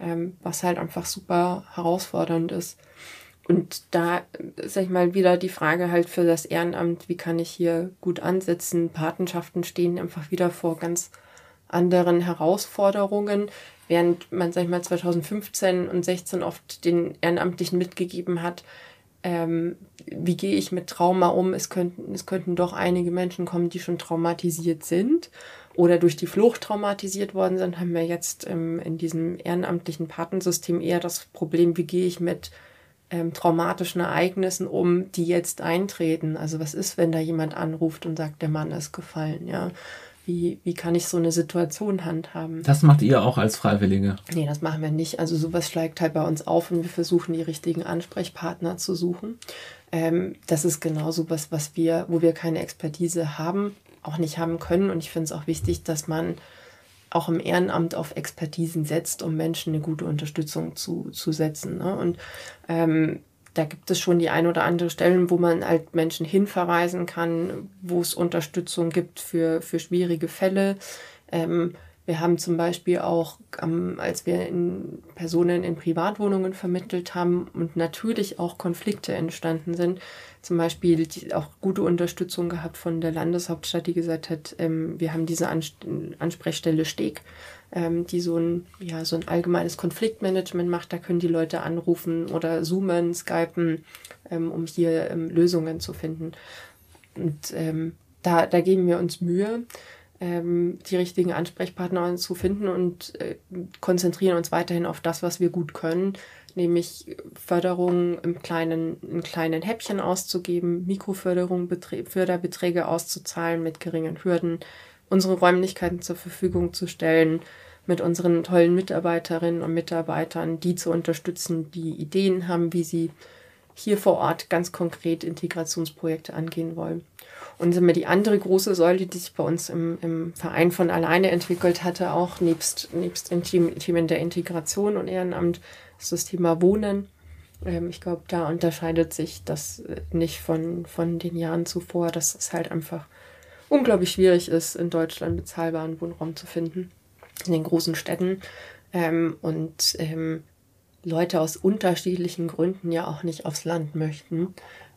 ähm, was halt einfach super herausfordernd ist. Und da, sag ich mal, wieder die Frage halt für das Ehrenamt, wie kann ich hier gut ansetzen? Patenschaften stehen einfach wieder vor ganz anderen Herausforderungen während man, sag ich mal, 2015 und 16 oft den Ehrenamtlichen mitgegeben hat, ähm, wie gehe ich mit Trauma um? Es könnten, es könnten doch einige Menschen kommen, die schon traumatisiert sind oder durch die Flucht traumatisiert worden sind, haben wir jetzt ähm, in diesem ehrenamtlichen Patensystem eher das Problem, wie gehe ich mit ähm, traumatischen Ereignissen um, die jetzt eintreten. Also was ist, wenn da jemand anruft und sagt, der Mann ist gefallen, ja? Wie, wie kann ich so eine Situation handhaben? Das macht ihr auch als Freiwillige? Nee, das machen wir nicht. Also sowas schlägt halt bei uns auf und wir versuchen die richtigen Ansprechpartner zu suchen. Ähm, das ist genau sowas, was wir, wo wir keine Expertise haben, auch nicht haben können. Und ich finde es auch wichtig, dass man auch im Ehrenamt auf Expertisen setzt, um Menschen eine gute Unterstützung zu, zu setzen. Ne? Und ähm, da gibt es schon die ein oder andere Stellen, wo man halt Menschen hinverweisen kann, wo es Unterstützung gibt für, für schwierige Fälle. Ähm, wir haben zum Beispiel auch, ähm, als wir in Personen in Privatwohnungen vermittelt haben und natürlich auch Konflikte entstanden sind, zum Beispiel auch gute Unterstützung gehabt von der Landeshauptstadt, die gesagt hat, ähm, wir haben diese Ans Ansprechstelle Steg ähm, die so ein, ja, so ein allgemeines Konfliktmanagement macht. Da können die Leute anrufen oder zoomen, skypen, um hier Lösungen zu finden. Und da, da geben wir uns Mühe, ähm, die richtigen Ansprechpartner zu finden und äh, konzentrieren uns weiterhin auf das, was wir gut können, nämlich Förderung im kleinen, in kleinen Häppchen auszugeben, Mikroförderung, Beträ Förderbeträge auszuzahlen mit geringen Hürden, unsere Räumlichkeiten zur Verfügung zu stellen, mit unseren tollen Mitarbeiterinnen und Mitarbeitern, die zu unterstützen, die Ideen haben, wie sie hier vor Ort ganz konkret Integrationsprojekte angehen wollen. Und sind wir die andere große Säule, die sich bei uns im, im Verein von alleine entwickelt hatte, auch nebst, nebst Themen der Integration und Ehrenamt, ist das Thema Wohnen. Ähm, ich glaube, da unterscheidet sich das äh, nicht von, von den Jahren zuvor, dass es halt einfach unglaublich schwierig ist, in Deutschland bezahlbaren Wohnraum zu finden, in den großen Städten. Ähm, und ähm, Leute aus unterschiedlichen Gründen ja auch nicht aufs Land möchten.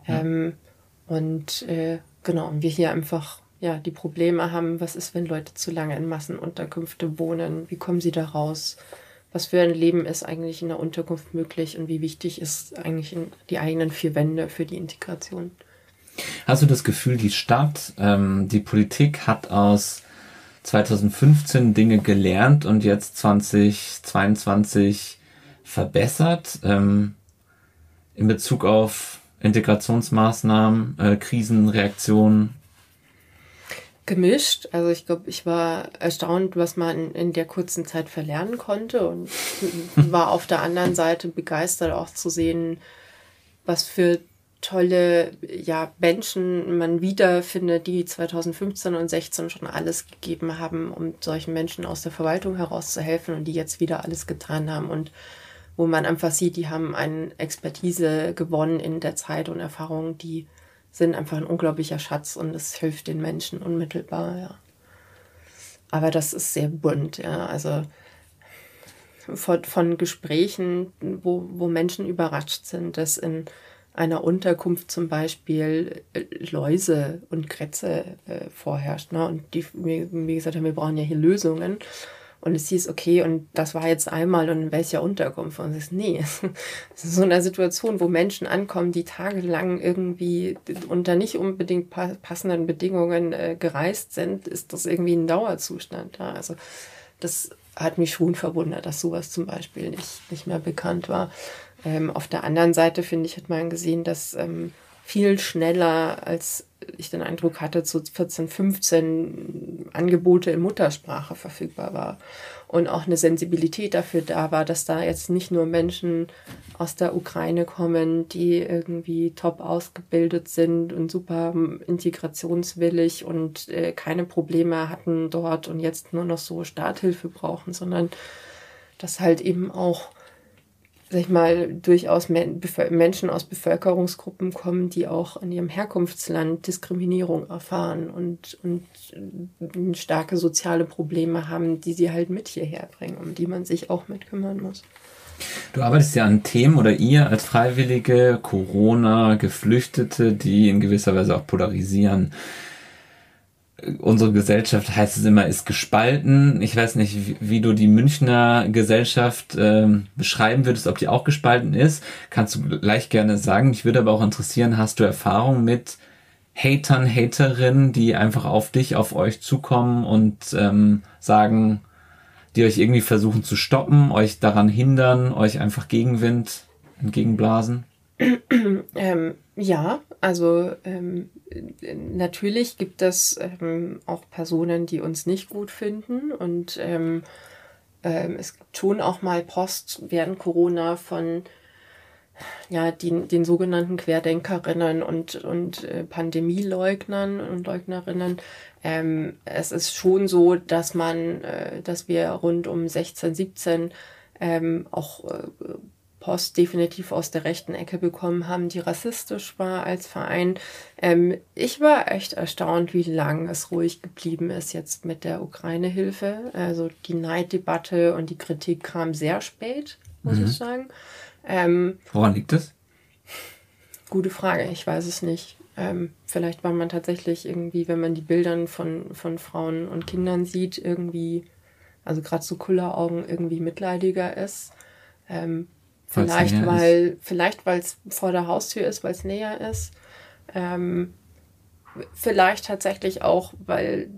Ja. Ähm, und äh, genau, wir hier einfach ja, die Probleme haben, was ist, wenn Leute zu lange in Massenunterkünfte wohnen, wie kommen sie da raus, was für ein Leben ist eigentlich in der Unterkunft möglich und wie wichtig ist eigentlich die eigenen vier Wände für die Integration. Hast du das Gefühl, die Stadt, ähm, die Politik hat aus 2015 Dinge gelernt und jetzt 2022 verbessert ähm, in Bezug auf Integrationsmaßnahmen, äh, Krisenreaktionen? Gemischt. Also ich glaube, ich war erstaunt, was man in der kurzen Zeit verlernen konnte und [LAUGHS] war auf der anderen Seite begeistert auch zu sehen, was für tolle ja, Menschen man wiederfindet, die 2015 und 16 schon alles gegeben haben, um solchen Menschen aus der Verwaltung herauszuhelfen und die jetzt wieder alles getan haben und wo man einfach sieht, die haben eine Expertise gewonnen in der Zeit und Erfahrung, die sind einfach ein unglaublicher Schatz und es hilft den Menschen unmittelbar, ja. Aber das ist sehr bunt, ja. Also von, von Gesprächen, wo, wo Menschen überrascht sind, dass in einer Unterkunft zum Beispiel äh, Läuse und Krätze äh, vorherrscht. Ne? Und die mir, mir gesagt haben, wir brauchen ja hier Lösungen. Und es hieß, okay, und das war jetzt einmal und in welcher Unterkunft? Und es ist, nee, es [LAUGHS] ist so eine Situation, wo Menschen ankommen, die tagelang irgendwie unter nicht unbedingt passenden Bedingungen äh, gereist sind, ist das irgendwie ein Dauerzustand. Ja? Also das hat mich schon verwundert, dass sowas zum Beispiel nicht, nicht mehr bekannt war. Ähm, auf der anderen Seite, finde ich, hat man gesehen, dass ähm, viel schneller, als ich den Eindruck hatte, zu 14, 15 Angebote in Muttersprache verfügbar war. Und auch eine Sensibilität dafür da war, dass da jetzt nicht nur Menschen aus der Ukraine kommen, die irgendwie top ausgebildet sind und super integrationswillig und äh, keine Probleme hatten dort und jetzt nur noch so Starthilfe brauchen, sondern dass halt eben auch sag ich mal, durchaus Menschen aus Bevölkerungsgruppen kommen, die auch in ihrem Herkunftsland Diskriminierung erfahren und, und äh, starke soziale Probleme haben, die sie halt mit hierher bringen, um die man sich auch mit kümmern muss. Du arbeitest ja an Themen oder ihr als Freiwillige, Corona, Geflüchtete, die in gewisser Weise auch polarisieren unsere Gesellschaft, heißt es immer, ist gespalten. Ich weiß nicht, wie, wie du die Münchner Gesellschaft ähm, beschreiben würdest, ob die auch gespalten ist. Kannst du gleich gerne sagen. Mich würde aber auch interessieren, hast du Erfahrung mit Hatern, Haterinnen, die einfach auf dich, auf euch zukommen und ähm, sagen, die euch irgendwie versuchen zu stoppen, euch daran hindern, euch einfach Gegenwind entgegenblasen? ähm, ja, also ähm, natürlich gibt es ähm, auch Personen, die uns nicht gut finden und ähm, ähm, es gibt schon auch mal Post während Corona von ja, die, den sogenannten Querdenkerinnen und, und äh, Pandemieleugnern und Leugnerinnen. Ähm, es ist schon so, dass man, äh, dass wir rund um 16, 17 ähm, auch äh, Post definitiv aus der rechten Ecke bekommen haben, die rassistisch war als Verein. Ähm, ich war echt erstaunt, wie lang es ruhig geblieben ist jetzt mit der Ukraine-Hilfe. Also die Neiddebatte und die Kritik kam sehr spät, muss mhm. ich sagen. Ähm, Woran liegt das? Gute Frage, ich weiß es nicht. Ähm, vielleicht war man tatsächlich irgendwie, wenn man die Bilder von, von Frauen und Kindern sieht, irgendwie, also gerade so Kulleraugen irgendwie mitleidiger ist. Ähm, Vielleicht, weil, vielleicht, weil es vor der Haustür ist, weil es näher ist. Ähm, vielleicht tatsächlich auch, weil,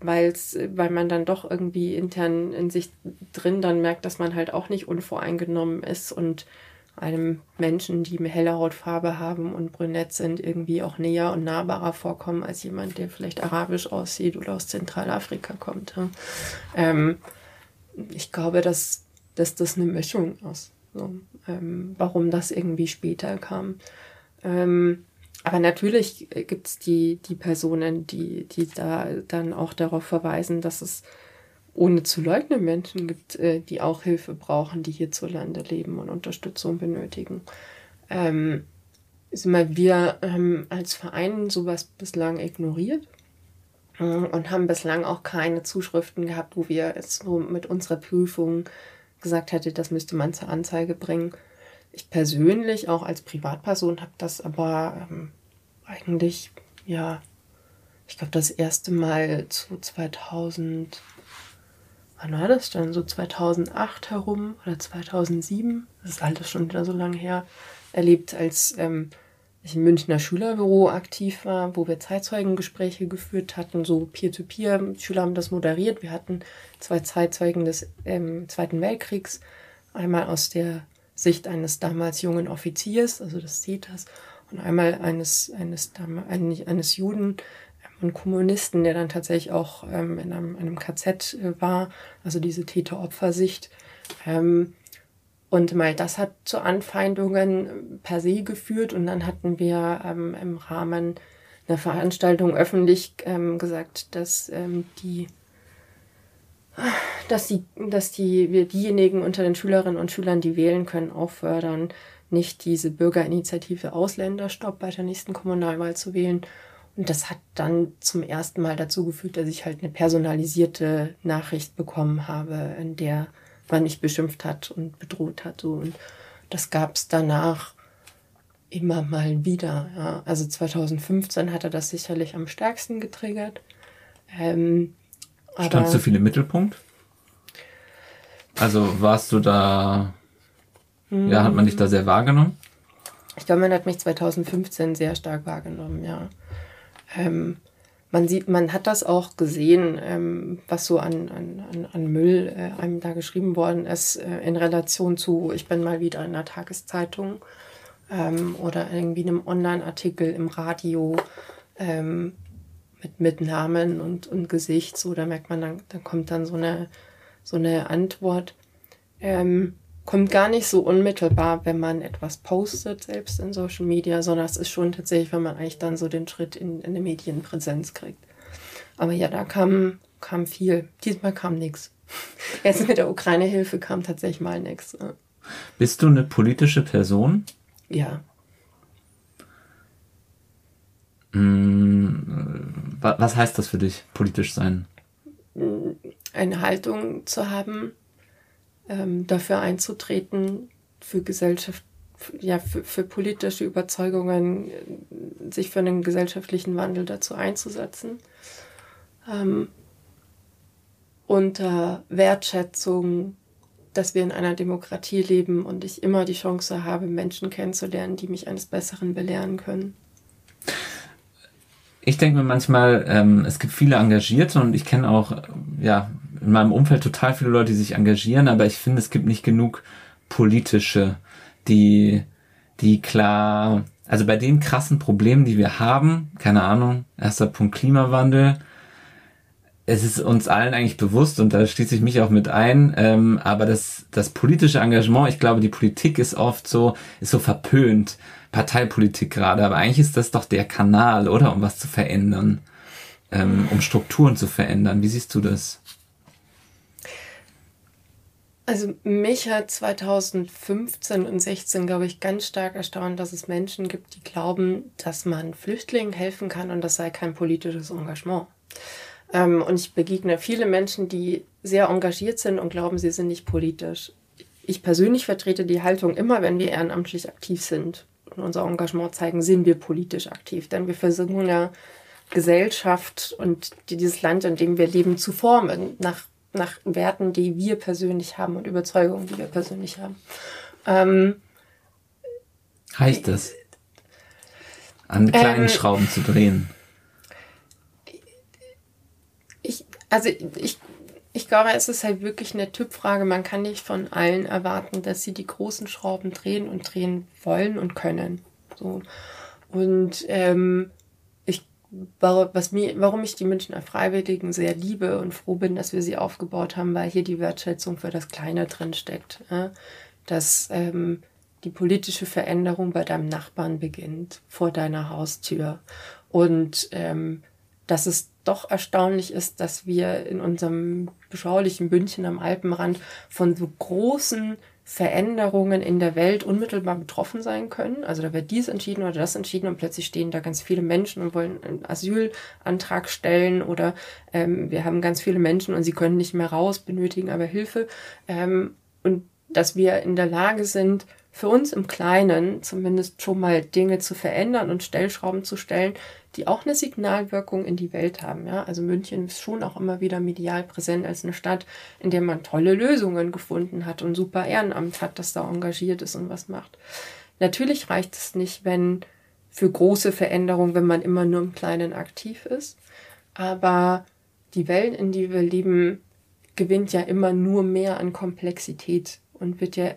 weil's, weil man dann doch irgendwie intern in sich drin dann merkt, dass man halt auch nicht unvoreingenommen ist und einem Menschen, die eine helle Hautfarbe haben und brünett sind, irgendwie auch näher und nahbarer vorkommen als jemand, der vielleicht arabisch aussieht oder aus Zentralafrika kommt. Ähm, ich glaube, dass, dass das eine Mischung ist. So, ähm, warum das irgendwie später kam. Ähm, aber natürlich gibt es die, die Personen, die, die da dann auch darauf verweisen, dass es ohne zu leugnen Menschen gibt, äh, die auch Hilfe brauchen, die hierzulande leben und Unterstützung benötigen. Ähm, immer wir ähm, als Verein sowas bislang ignoriert äh, und haben bislang auch keine Zuschriften gehabt, wo wir es so mit unserer Prüfung gesagt hätte, das müsste man zur Anzeige bringen. Ich persönlich, auch als Privatperson, habe das aber ähm, eigentlich, ja, ich glaube, das erste Mal zu 2000, wann war das dann? So 2008 herum oder 2007, das ist alles schon wieder so lange her, erlebt, als ähm, ich im Münchner Schülerbüro aktiv war, wo wir Zeitzeugengespräche geführt hatten, so peer-to-peer. -peer. Schüler haben das moderiert. Wir hatten zwei Zeitzeugen des ähm, Zweiten Weltkriegs, einmal aus der Sicht eines damals jungen Offiziers, also des Täters, und einmal eines, eines, eines Juden und Kommunisten, der dann tatsächlich auch ähm, in einem, einem KZ äh, war, also diese Täter-Opfer-Sicht. Ähm, und mal das hat zu Anfeindungen per se geführt und dann hatten wir ähm, im Rahmen einer Veranstaltung öffentlich ähm, gesagt, dass ähm, die dass die, dass die, wir diejenigen unter den Schülerinnen und Schülern, die wählen können, auffordern, nicht diese Bürgerinitiative Ausländerstopp bei der nächsten Kommunalwahl zu wählen. Und das hat dann zum ersten Mal dazu geführt, dass ich halt eine personalisierte Nachricht bekommen habe, in der man mich beschimpft hat und bedroht hat. So. Und das gab es danach immer mal wieder. Ja. Also 2015 hat er das sicherlich am stärksten getriggert. Ähm, Standst du viel im Mittelpunkt? Also warst du da, ja, hat man dich da sehr wahrgenommen? Ich glaube, man hat mich 2015 sehr stark wahrgenommen, ja. Ähm, man sieht, man hat das auch gesehen, ähm, was so an, an, an Müll äh, einem da geschrieben worden ist, äh, in Relation zu, ich bin mal wieder in einer Tageszeitung ähm, oder irgendwie einem Online-Artikel im Radio ähm, mit, mit Namen und, und Gesicht. So, da merkt man, dann, dann kommt dann so eine, so eine Antwort. Ähm, kommt gar nicht so unmittelbar, wenn man etwas postet, selbst in Social Media, sondern es ist schon tatsächlich, wenn man eigentlich dann so den Schritt in, in eine Medienpräsenz kriegt. Aber ja, da kam, kam viel. Diesmal kam nichts. [LAUGHS] Jetzt mit der Ukraine-Hilfe kam tatsächlich mal nichts. Bist du eine politische Person? Ja. Hm, was heißt das für dich, politisch sein? Eine Haltung zu haben, ähm, dafür einzutreten, für Gesellschaft, ja, für, für politische Überzeugungen, sich für einen gesellschaftlichen Wandel dazu einzusetzen. Ähm, unter Wertschätzung, dass wir in einer Demokratie leben und ich immer die Chance habe, Menschen kennenzulernen, die mich eines Besseren belehren können. Ich denke mir manchmal, ähm, es gibt viele Engagierte und ich kenne auch ja in meinem Umfeld total viele Leute, die sich engagieren, aber ich finde, es gibt nicht genug politische, die, die klar, also bei den krassen Problemen, die wir haben, keine Ahnung, erster Punkt Klimawandel, es ist uns allen eigentlich bewusst und da schließe ich mich auch mit ein, ähm, aber das, das politische Engagement, ich glaube, die Politik ist oft so, ist so verpönt, Parteipolitik gerade, aber eigentlich ist das doch der Kanal, oder, um was zu verändern, ähm, um Strukturen zu verändern. Wie siehst du das? Also mich hat 2015 und 16, glaube ich, ganz stark erstaunt, dass es Menschen gibt, die glauben, dass man Flüchtlingen helfen kann und das sei kein politisches Engagement. Ähm, und ich begegne viele Menschen, die sehr engagiert sind und glauben, sie sind nicht politisch. Ich persönlich vertrete die Haltung immer, wenn wir ehrenamtlich aktiv sind und unser Engagement zeigen, sind wir politisch aktiv. Denn wir versuchen ja Gesellschaft und dieses Land, in dem wir leben, zu formen, nach nach Werten, die wir persönlich haben und Überzeugungen, die wir persönlich haben. Ähm, heißt das? An kleinen ähm, Schrauben zu drehen. Ich, also ich, ich glaube, es ist halt wirklich eine Typfrage. Man kann nicht von allen erwarten, dass sie die großen Schrauben drehen und drehen wollen und können. So. Und ähm, was mir, warum ich die Münchner Freiwilligen sehr liebe und froh bin, dass wir sie aufgebaut haben, weil hier die Wertschätzung für das Kleine drin steckt. Dass ähm, die politische Veränderung bei deinem Nachbarn beginnt, vor deiner Haustür. Und ähm, dass es doch erstaunlich ist, dass wir in unserem beschaulichen Bündchen am Alpenrand von so großen Veränderungen in der Welt unmittelbar betroffen sein können. Also da wird dies entschieden oder das entschieden und plötzlich stehen da ganz viele Menschen und wollen einen Asylantrag stellen oder ähm, wir haben ganz viele Menschen und sie können nicht mehr raus, benötigen aber Hilfe. Ähm, und dass wir in der Lage sind, für uns im Kleinen zumindest schon mal Dinge zu verändern und Stellschrauben zu stellen, die auch eine Signalwirkung in die Welt haben. Ja? Also München ist schon auch immer wieder medial präsent als eine Stadt, in der man tolle Lösungen gefunden hat und super Ehrenamt hat, das da engagiert ist und was macht. Natürlich reicht es nicht, wenn für große Veränderungen, wenn man immer nur im Kleinen aktiv ist. Aber die Welt, in die wir leben, gewinnt ja immer nur mehr an Komplexität und wird ja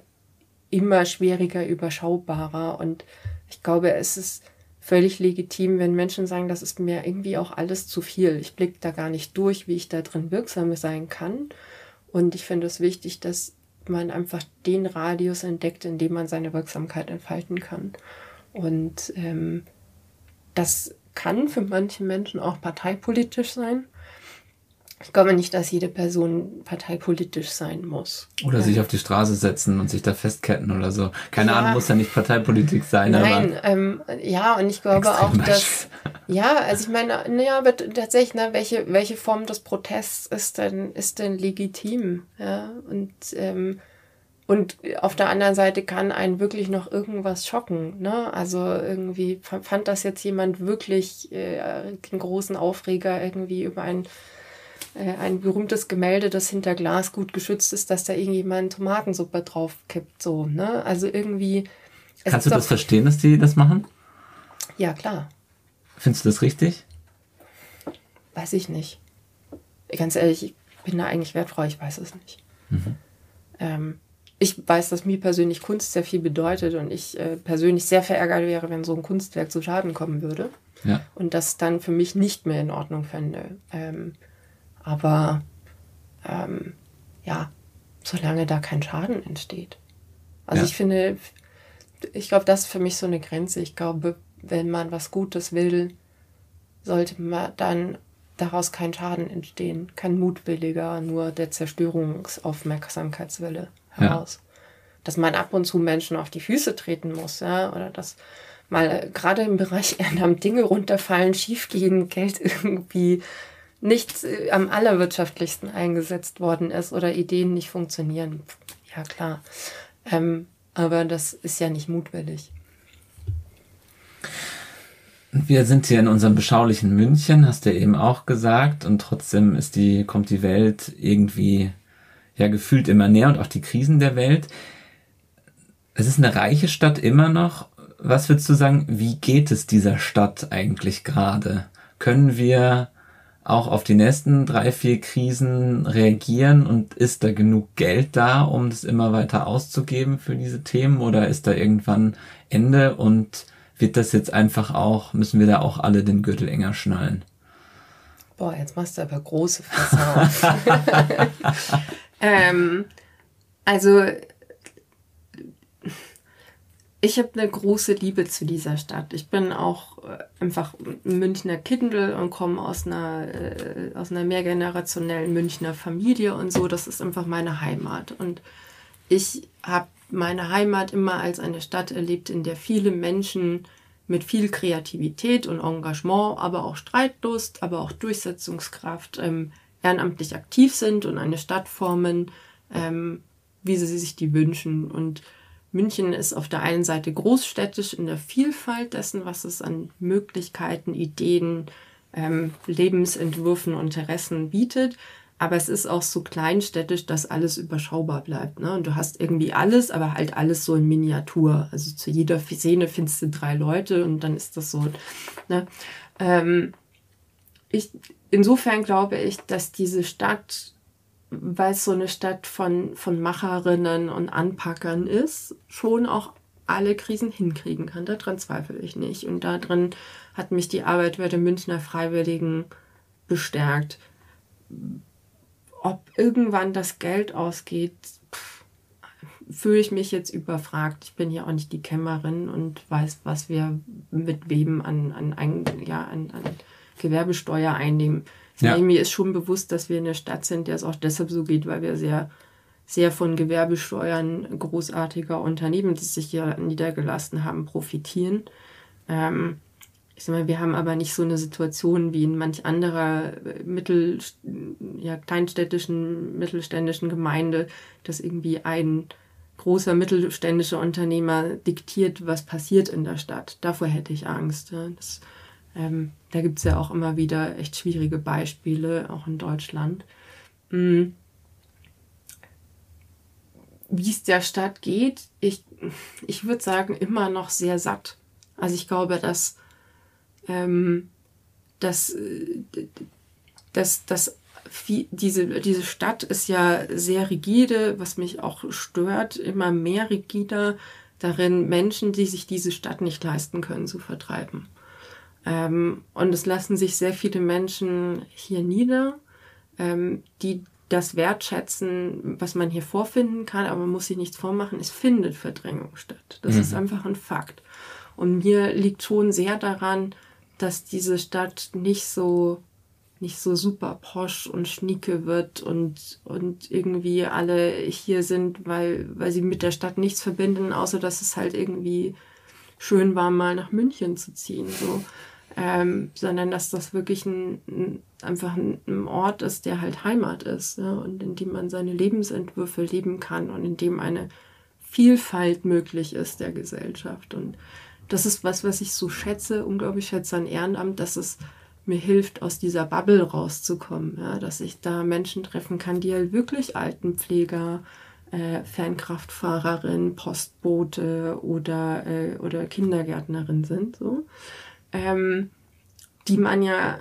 immer schwieriger überschaubarer. Und ich glaube, es ist völlig legitim, wenn Menschen sagen, das ist mir irgendwie auch alles zu viel. Ich blicke da gar nicht durch, wie ich da drin wirksam sein kann. Und ich finde es wichtig, dass man einfach den Radius entdeckt, in dem man seine Wirksamkeit entfalten kann. Und ähm, das kann für manche Menschen auch parteipolitisch sein. Ich glaube nicht, dass jede Person parteipolitisch sein muss. Oder sich auf die Straße setzen und sich da festketten oder so. Keine ja. Ahnung, muss ja nicht Parteipolitik sein. Nein, ähm, ja, und ich glaube auch, dass, ja, also ich meine, naja, aber tatsächlich, ne, welche, welche Form des Protests ist denn, ist denn legitim? Ja, und, ähm, und auf der anderen Seite kann einen wirklich noch irgendwas schocken. Ne? Also irgendwie fand das jetzt jemand wirklich äh, den großen Aufreger irgendwie über ein äh, ein berühmtes Gemälde, das hinter Glas gut geschützt ist, dass da irgendjemand Tomatensuppe drauf kippt. So, ne? Also irgendwie. Kannst du das verstehen, dass die das machen? Ja, klar. Findest du das richtig? Weiß ich nicht. Ganz ehrlich, ich bin da eigentlich wertfrei, ich weiß es nicht. Mhm. Ähm, ich weiß, dass mir persönlich Kunst sehr viel bedeutet und ich äh, persönlich sehr verärgert wäre, wenn so ein Kunstwerk zu Schaden kommen würde. Ja. Und das dann für mich nicht mehr in Ordnung fände. Ähm, aber ähm, ja, solange da kein Schaden entsteht. Also ja. ich finde, ich glaube, das ist für mich so eine Grenze. Ich glaube, wenn man was Gutes will, sollte man dann daraus kein Schaden entstehen, kein mutwilliger, nur der Zerstörungsaufmerksamkeitswille heraus. Ja. Dass man ab und zu Menschen auf die Füße treten muss, ja, oder dass mal äh, gerade im Bereich [LAUGHS] Ehrenamt Dinge runterfallen, schiefgehen, Geld [LAUGHS] irgendwie nicht äh, am allerwirtschaftlichsten eingesetzt worden ist oder Ideen nicht funktionieren. Ja, klar. Ähm, aber das ist ja nicht mutwillig. Wir sind hier in unserem beschaulichen München, hast du eben auch gesagt, und trotzdem ist die, kommt die Welt irgendwie ja gefühlt immer näher und auch die Krisen der Welt. Es ist eine reiche Stadt immer noch. Was würdest du sagen, wie geht es dieser Stadt eigentlich gerade? Können wir auch auf die nächsten drei, vier Krisen reagieren und ist da genug Geld da, um das immer weiter auszugeben für diese Themen oder ist da irgendwann Ende und wird das jetzt einfach auch, müssen wir da auch alle den Gürtel enger schnallen? Boah, jetzt machst du aber große Fässer auf. [LAUGHS] [LAUGHS] ähm, also ich habe eine große Liebe zu dieser Stadt. Ich bin auch äh, einfach Münchner Kindle und komme aus einer, äh, aus einer mehrgenerationellen Münchner Familie und so. Das ist einfach meine Heimat. Und ich habe meine Heimat immer als eine Stadt erlebt, in der viele Menschen mit viel Kreativität und Engagement, aber auch Streitlust, aber auch Durchsetzungskraft ähm, ehrenamtlich aktiv sind und eine Stadt formen, ähm, wie sie sich die wünschen. Und München ist auf der einen Seite großstädtisch in der Vielfalt dessen, was es an Möglichkeiten, Ideen, ähm, Lebensentwürfen, Interessen bietet. Aber es ist auch so kleinstädtisch, dass alles überschaubar bleibt. Ne? Und du hast irgendwie alles, aber halt alles so in Miniatur. Also zu jeder Szene findest du drei Leute und dann ist das so. Ne? Ähm, ich, insofern glaube ich, dass diese Stadt weil es so eine Stadt von, von Macherinnen und Anpackern ist, schon auch alle Krisen hinkriegen kann. Daran zweifle ich nicht. Und darin hat mich die Arbeit bei den Münchner Freiwilligen bestärkt. Ob irgendwann das Geld ausgeht, fühle ich mich jetzt überfragt. Ich bin ja auch nicht die Kämmerin und weiß, was wir mit wem an, an, an, ja, an, an Gewerbesteuer einnehmen. Ja. Mir ist schon bewusst, dass wir in der Stadt sind, der es auch deshalb so geht, weil wir sehr, sehr von Gewerbesteuern großartiger Unternehmen, die sich hier niedergelassen haben, profitieren. Ähm, ich sag mal, wir haben aber nicht so eine Situation wie in manch anderer äh, mittel, ja, kleinstädtischen, mittelständischen Gemeinde, dass irgendwie ein großer mittelständischer Unternehmer diktiert, was passiert in der Stadt. Davor hätte ich Angst. Das, Ähm, da gibt es ja auch immer wieder echt schwierige Beispiele, auch in Deutschland. Mhm. Wie es der Stadt geht, ich, ich würde sagen, immer noch sehr satt. Also ich glaube, dass, ähm, dass, dass, dass diese, diese Stadt ist ja sehr rigide, was mich auch stört, immer mehr rigider darin, Menschen, die sich diese Stadt nicht leisten können, zu vertreiben. Ähm, und es lassen sich sehr viele Menschen hier nieder, ähm, die das wertschätzen, was man hier vorfinden kann, aber man muss sich nichts vormachen, es findet Verdrängung statt. Das mhm. ist einfach ein Fakt. Und mir liegt schon sehr daran, dass diese Stadt nicht so nicht so super posch und schnieke wird und, und irgendwie alle hier sind, weil, weil sie mit der Stadt nichts verbinden, außer dass es halt irgendwie schön war, mal nach München zu ziehen. So ähm, sondern dass das wirklich ein, ein einfach ein, ein, Ort ist, der halt Heimat ist ja, und in dem man seine Lebensentwürfe leben kann und in dem eine Vielfalt möglich ist der Gesellschaft. Und das ist was, was ich so schätze, unglaublich schätze an Ehrenamt, dass es mir hilft, aus dieser Bubble rauszukommen, ja, dass ich da Menschen treffen kann, die halt wirklich Altenpfleger, äh, Fernkraftfahrerin, Postbote oder, äh, oder Kindergärtnerin sind. So ähm, die man ja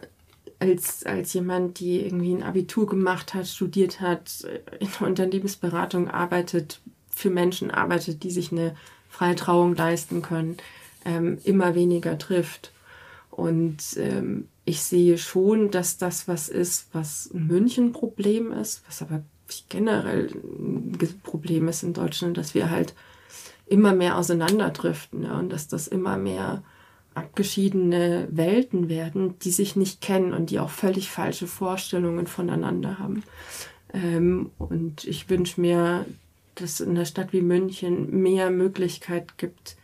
als, als jemand, die irgendwie ein Abitur gemacht hat, studiert hat, in der Unternehmensberatung arbeitet, für Menschen arbeitet, die sich eine freie Trauung leisten können, ähm, immer weniger trifft. Und ähm, ich sehe schon, dass das was ist, was ein München-Problem ist, was aber generell ein Problem ist in Deutschland, dass wir halt immer mehr auseinanderdriften ja, und dass das immer mehr abgeschiedene Welten werden, die sich nicht kennen und die auch völlig falsche Vorstellungen voneinander haben. Ähm, und ich wünsche mir, dass in einer Stadt wie München mehr Möglichkeit gibt,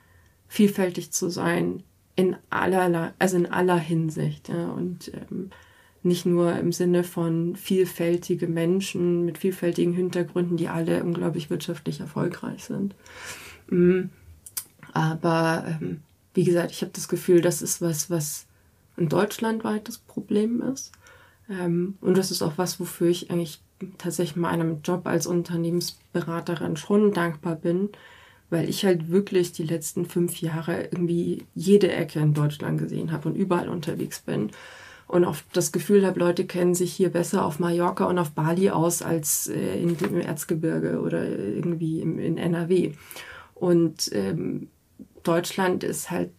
vielfältig zu sein in aller, also in aller Hinsicht. Ja, und ähm, nicht nur im Sinne von vielfältige Menschen mit vielfältigen Hintergründen, die alle unglaublich wirtschaftlich erfolgreich sind. Mm, aber ähm, wie gesagt, ich habe das Gefühl, das ist was, was ein deutschlandweites Problem ist. Ähm, und das ist auch was, wofür ich eigentlich tatsächlich meinem Job als Unternehmensberaterin schon dankbar bin, weil ich halt wirklich die letzten fünf Jahre irgendwie jede Ecke in Deutschland gesehen habe und überall unterwegs bin und oft das Gefühl habe, Leute kennen sich hier besser auf Mallorca und auf Bali aus als äh, in, im Erzgebirge oder irgendwie im, in NRW. Und ähm, Deutschland ist halt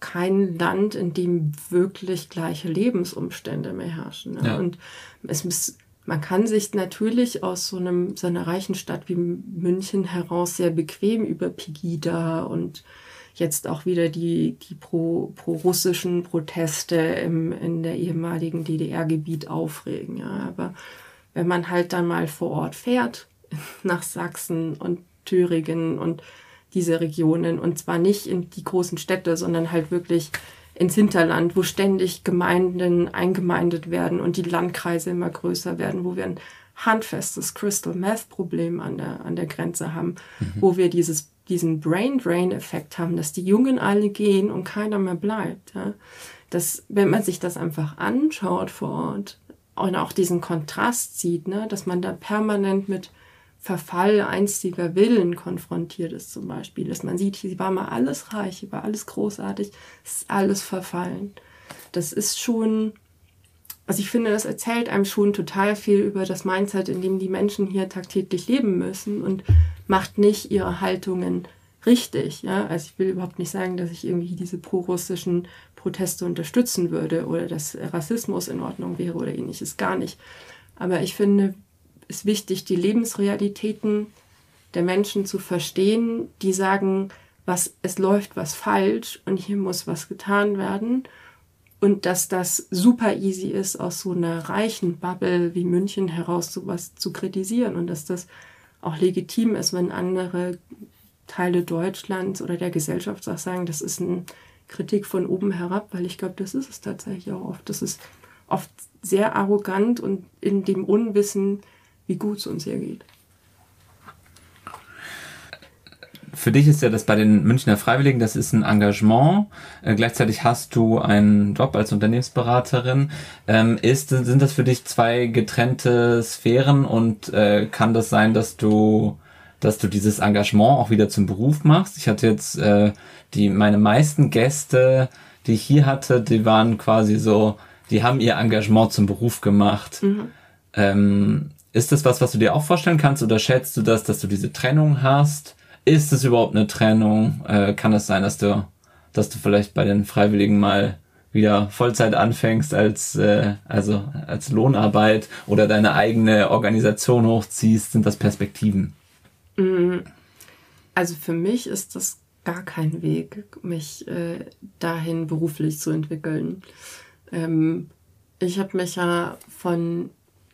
kein Land, in dem wirklich gleiche Lebensumstände mehr herrschen. Ne? Ja. Und es muss, man kann sich natürlich aus so, einem, so einer reichen Stadt wie München heraus sehr bequem über Pegida und jetzt auch wieder die, die pro, pro-russischen Proteste im, in der ehemaligen DDR-Gebiet aufregen. Ja. Aber wenn man halt dann mal vor Ort fährt, [LAUGHS] nach Sachsen und Thüringen und diese Regionen und zwar nicht in die großen Städte, sondern halt wirklich ins Hinterland, wo ständig Gemeinden eingemeindet werden und die Landkreise immer größer werden, wo wir ein handfestes Crystal Meth Problem an der, an der Grenze haben, mhm. wo wir dieses, diesen Brain Drain Effekt haben, dass die Jungen alle gehen und keiner mehr bleibt. Ja. Das, wenn man sich das einfach anschaut vor Ort und auch diesen Kontrast sieht, ne, dass man da permanent mit Verfall einstiger Villen konfrontiert ist zum Beispiel. Dass man sieht, hier war mal alles reich, hier war alles großartig, ist alles verfallen. Das ist schon, also ich finde, das erzählt einem schon total viel über das Mindset, in dem die Menschen hier tagtäglich leben müssen und macht nicht ihre Haltungen richtig. Ja? Also ich will überhaupt nicht sagen, dass ich irgendwie diese pro-russischen Proteste unterstützen würde oder dass Rassismus in Ordnung wäre oder ähnliches. Gar nicht. Aber ich finde, ist wichtig, die Lebensrealitäten der Menschen zu verstehen, die sagen, was, es läuft was falsch und hier muss was getan werden. Und dass das super easy ist, aus so einer reichen Bubble wie München heraus sowas zu kritisieren und dass das auch legitim ist, wenn andere Teile Deutschlands oder der Gesellschaft auch sagen, das ist eine Kritik von oben herab, weil ich glaube, das ist es tatsächlich auch oft. Das ist oft sehr arrogant und in dem Unwissen, wie gut es uns hier geht. für dich ist ja das bei den Münchner Freiwilligen, das ist ein Engagement. Äh, gleichzeitig hast du einen Job als Unternehmensberaterin. Ähm, ist, sind das für dich zwei getrennte Sphären und äh, kann das sein, dass du dass du dieses Engagement auch wieder zum Beruf machst? Ich hatte jetzt äh, die meine meisten Gäste, die ich hier hatte, die waren quasi so, die haben ihr Engagement zum Beruf gemacht. Mhm. Ähm, ist das was, was du dir auch vorstellen kannst oder schätzt du das, dass du diese Trennung hast? Ist es überhaupt eine Trennung? Äh, kann es sein, dass du, dass du vielleicht bei den Freiwilligen mal wieder Vollzeit anfängst als äh, also als Lohnarbeit oder deine eigene Organisation hochziehst? Sind das Perspektiven? Mm, also für mich ist das gar kein Weg, mich äh, dahin beruflich zu entwickeln. Ähm, ich habe mich ja von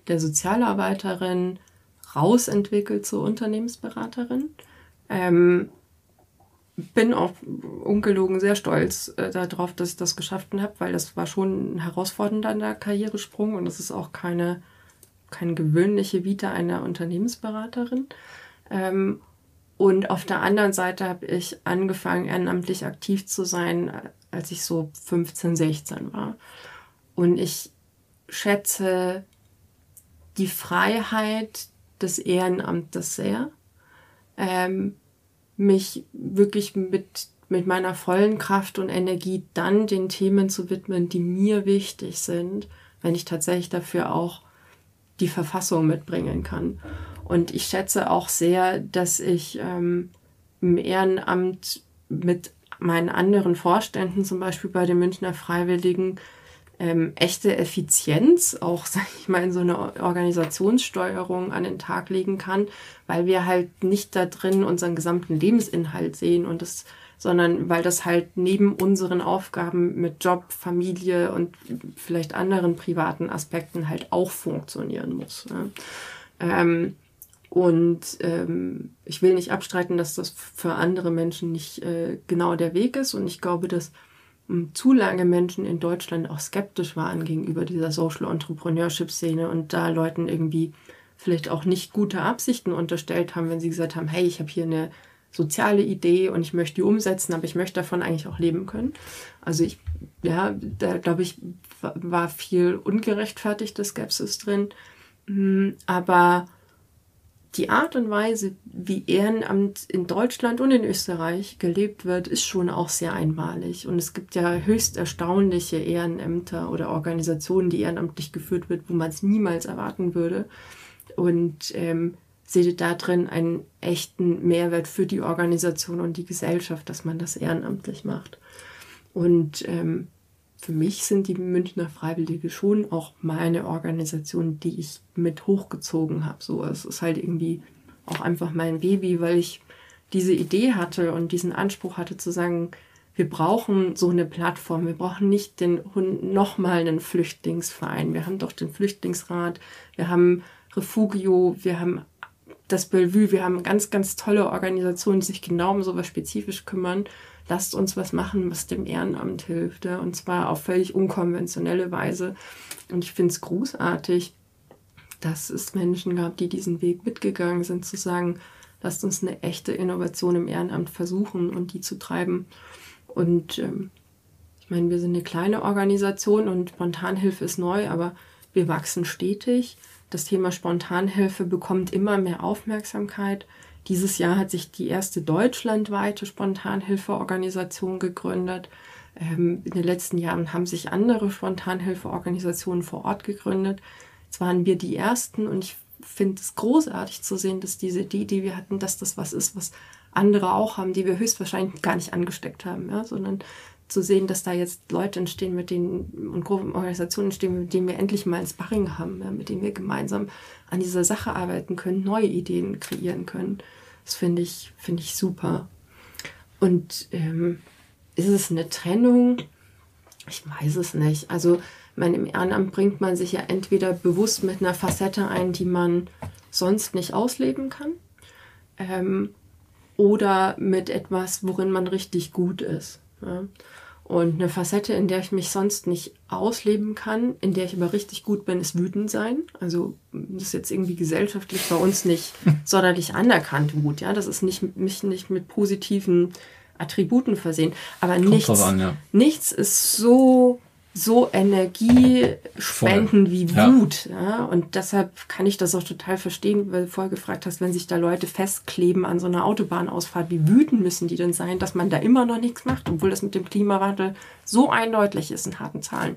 der Sozialarbeiterin rausentwickelt zur Unternehmensberaterin. Ähm, bin auch ungelogen sehr stolz äh, darauf, dass ich das geschafft habe, weil das war schon ein herausfordernder Karrieresprung und es ist auch keine, keine gewöhnliche Vita einer Unternehmensberaterin. Ähm, und auf der anderen Seite habe ich angefangen, ehrenamtlich aktiv zu sein, als ich so 15, 16 war. Und ich schätze die Freiheit des Ehrenamtes sehr ähm, mich wirklich mit, mit meiner vollen Kraft und Energie dann den Themen zu widmen, die mir wichtig sind, wenn ich tatsächlich dafür auch die Verfassung mitbringen kann. Und ich schätze auch sehr, dass ich ähm, im Ehrenamt mit meinen anderen Vorständen, zum Beispiel bei den Münchner Freiwilligen, ähm, echte Effizienz, auch [LAUGHS] sag ich mal in so einer Organisationssteuerung an den Tag legen kann, weil wir halt nicht da drin unseren gesamten Lebensinhalt sehen und das sondern weil das halt neben unseren Aufgaben mit Job, Familie und vielleicht anderen privaten Aspekten halt auch funktionieren muss. Ne? Ähm, und ähm, ich will nicht abstreiten, dass das für andere Menschen nicht äh, genau der Weg ist. Und ich glaube, dass zu lange Menschen in Deutschland auch skeptisch waren gegenüber dieser Social Entrepreneurship Szene und da Leuten irgendwie vielleicht auch nicht gute Absichten unterstellt haben, wenn sie gesagt haben, hey, ich habe hier eine soziale Idee und ich möchte die umsetzen, aber ich möchte davon eigentlich auch leben können. Also ich, ja, da glaube ich, war viel ungerechtfertigte Skepsis drin. Aber die Art und Weise, wie Ehrenamt in Deutschland und in Österreich gelebt wird, ist schon auch sehr einmalig. Und es gibt ja höchst erstaunliche Ehrenämter oder Organisationen, die ehrenamtlich geführt wird, wo man es niemals erwarten würde. Und ähm, sehe da drin einen echten Mehrwert für die Organisation und die Gesellschaft, dass man das ehrenamtlich macht. Und ähm, für mich sind die Münchner Freiwillige schon auch meine Organisation, die ich mit hochgezogen habe. So, es ist halt irgendwie auch einfach mein Baby, weil ich diese Idee hatte und diesen Anspruch hatte zu sagen, wir brauchen so eine Plattform. Wir brauchen nicht den nochmal einen Flüchtlingsverein. Wir haben doch den Flüchtlingsrat, wir haben Refugio, wir haben das Bellevue, wir haben ganz, ganz tolle Organisationen, die sich genau um sowas spezifisch kümmern lasst uns was machen, was dem Ehrenamt hilft. Ja? Und zwar auf völlig unkonventionelle Weise. Und ich finde es großartig, dass es Menschen gab, die diesen Weg mitgegangen sind, zu sagen, lasst uns eine echte Innovation im Ehrenamt versuchen und die zu treiben. Und ähm, ich meine, wir sind eine kleine Organisation und Spontanhilfe ist neu, aber wir wachsen stetig. Das Thema Spontanhilfe bekommt immer mehr Aufmerksamkeit. Dieses Jahr hat sich die erste deutschlandweite Spontanhilfeorganisation gegründet. Ähm, in den letzten Jahren haben sich andere Spontanhilfeorganisationen vor Ort gegründet. Jetzt waren wir die ersten und ich finde es großartig zu sehen, dass diese Idee, die wir hatten, dass das was ist, was andere auch haben, die wir höchstwahrscheinlich gar nicht angesteckt haben, ja, sondern zu sehen, dass da jetzt Leute entstehen, mit denen und Gruppenorganisationen entstehen, mit denen wir endlich mal ein Sparring haben, ja, mit denen wir gemeinsam an dieser Sache arbeiten können, neue Ideen kreieren können. Das finde ich, finde ich super. Und ähm, ist es eine Trennung? Ich weiß es nicht. Also mein, im Ehrenamt bringt man sich ja entweder bewusst mit einer Facette ein, die man sonst nicht ausleben kann, ähm, oder mit etwas, worin man richtig gut ist. Ja? Und eine Facette, in der ich mich sonst nicht ausleben kann, in der ich aber richtig gut bin, ist wütend sein. Also das ist jetzt irgendwie gesellschaftlich bei uns nicht [LAUGHS] sonderlich anerkannt, Wut. Ja, das ist nicht, mich nicht mit positiven Attributen versehen. Aber nichts, an, ja. nichts ist so so energiespenden wie Wut. Ja. ja. Und deshalb kann ich das auch total verstehen, weil du vorher gefragt hast, wenn sich da Leute festkleben an so einer Autobahnausfahrt, wie wütend müssen die denn sein, dass man da immer noch nichts macht, obwohl das mit dem Klimawandel so eindeutig ist in harten Zahlen.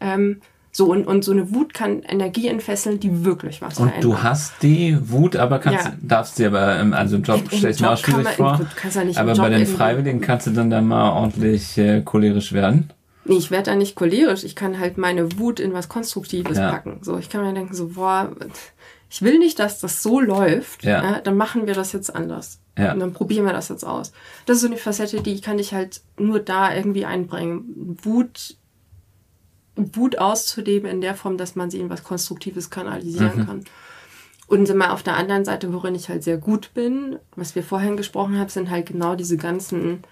Ähm, so, und, und so eine Wut kann Energie entfesseln, die wirklich was und verändert. Und du hast die Wut, aber kannst, ja. darfst sie aber, im, also im Job stellst du mir auch schwierig man, vor. Aber bei den Freiwilligen kannst du dann da mal ordentlich äh, cholerisch werden. Nee, ich werde da nicht cholerisch. Ich kann halt meine Wut in was Konstruktives ja. packen. So, ich kann mir denken, so, boah, ich will nicht, dass das so läuft. Ja. ja. dann machen wir das jetzt anders. Ja. Und dann probieren wir das jetzt aus. Das ist so eine Facette, die kann ich halt nur da irgendwie einbringen. Wut, Wut auszuleben in der Form, dass man sie in was Konstruktives kanalisieren mhm. kann. Und mal auf der anderen Seite, worin ich halt sehr gut bin, was wir vorhin gesprochen haben, sind halt genau diese ganzen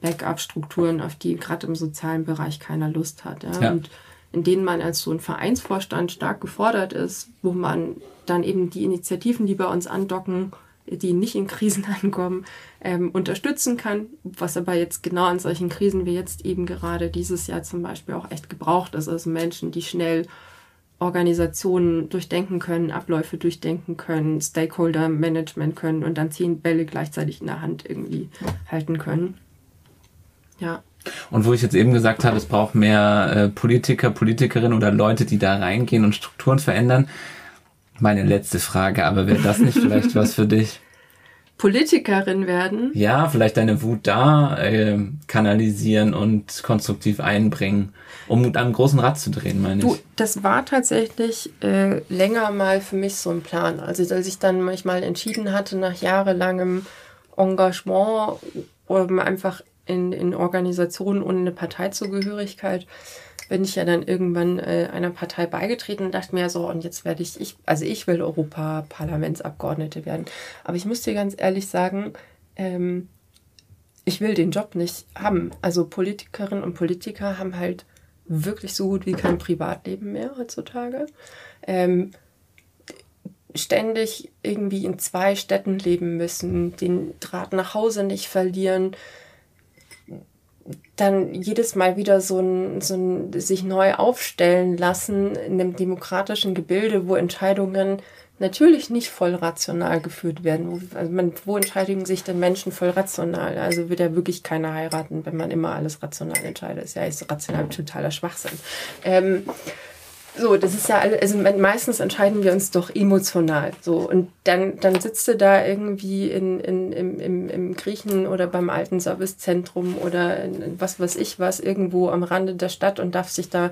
Backup-Strukturen, auf die gerade im sozialen Bereich keiner Lust hat. Ja? ja? Und in denen man als so ein Vereinsvorstand stark gefordert ist, wo man dann eben die Initiativen, die bei uns andocken, die nicht in Krisen [LAUGHS] ankommen, ähm, unterstützen kann, was aber jetzt genau an solchen Krisen wie jetzt eben gerade dieses Jahr zum Beispiel auch echt gebraucht ist. Also Menschen, die schnell Organisationen durchdenken können, Abläufe durchdenken können, Stakeholder-Management können und dann zehn Bälle gleichzeitig in der Hand irgendwie halten können. Ja. Und wo ich jetzt eben gesagt habe, es braucht mehr äh, Politiker, Politikerinnen oder Leute, die da reingehen und Strukturen verändern. Meine letzte Frage, aber wäre das nicht vielleicht was für dich? Politikerin werden? Ja, vielleicht deine Wut da äh, kanalisieren und konstruktiv einbringen, um mit einem großen Rad zu drehen, meine du, ich. Das war tatsächlich äh, länger mal für mich so ein Plan. Also als ich dann manchmal entschieden hatte, nach jahrelangem Engagement, um einfach in, in Organisationen ohne eine Parteizugehörigkeit bin ich ja dann irgendwann äh, einer Partei beigetreten und dachte mir so, und jetzt werde ich, ich also ich will Europaparlamentsabgeordnete werden. Aber ich muss dir ganz ehrlich sagen, ähm, ich will den Job nicht haben. Also Politikerinnen und Politiker haben halt wirklich so gut wie kein Privatleben mehr heutzutage. Ähm, ständig irgendwie in zwei Städten leben müssen, den Draht nach Hause nicht verlieren, dann jedes Mal wieder so ein, so ein sich neu aufstellen lassen in einem demokratischen Gebilde, wo Entscheidungen natürlich nicht voll rational geführt werden. Wo, also man, wo entscheiden sich denn Menschen voll rational? Also wird ja wirklich keiner heiraten, wenn man immer alles rational entscheidet. Ja ist rational totaler Schwachsinn. Ähm, so, das ist ja alles, also meistens entscheiden wir uns doch emotional. So, und dann, dann sitzt du da irgendwie in, in, im, im, im Griechen oder beim alten Servicezentrum oder in, was weiß ich was, irgendwo am Rande der Stadt und darf sich da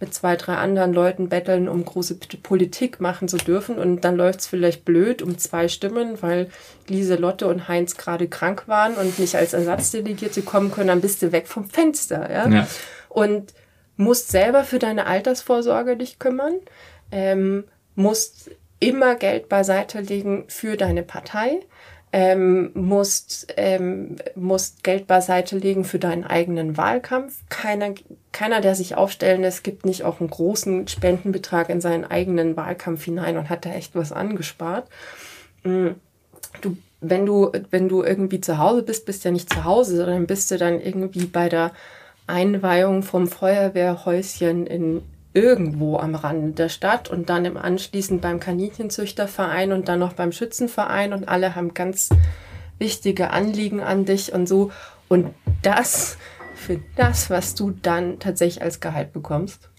mit zwei, drei anderen Leuten betteln, um große Politik machen zu dürfen. Und dann läuft's vielleicht blöd um zwei Stimmen, weil Lieselotte und Heinz gerade krank waren und nicht als Ersatzdelegierte kommen können, dann bist du weg vom Fenster. Ja. ja. Und musst selber für deine Altersvorsorge dich kümmern, ähm, musst immer Geld beiseite legen für deine Partei, ähm, musst, ähm, musst Geld beiseite legen für deinen eigenen Wahlkampf. Keiner, keiner, der sich aufstellen lässt, gibt nicht auch einen großen Spendenbetrag in seinen eigenen Wahlkampf hinein und hat da echt was angespart. Mm, du, wenn du, wenn du irgendwie zu Hause bist, bist ja nicht zu Hause, sondern bist du dann irgendwie bei der Einweihung vom Feuerwehrhäuschen in irgendwo am Rande der Stadt und dann im Anschließend beim Kaninchenzüchterverein und dann noch beim Schützenverein und alle haben ganz wichtige Anliegen an dich und so. Und das für das, was du dann tatsächlich als Gehalt bekommst,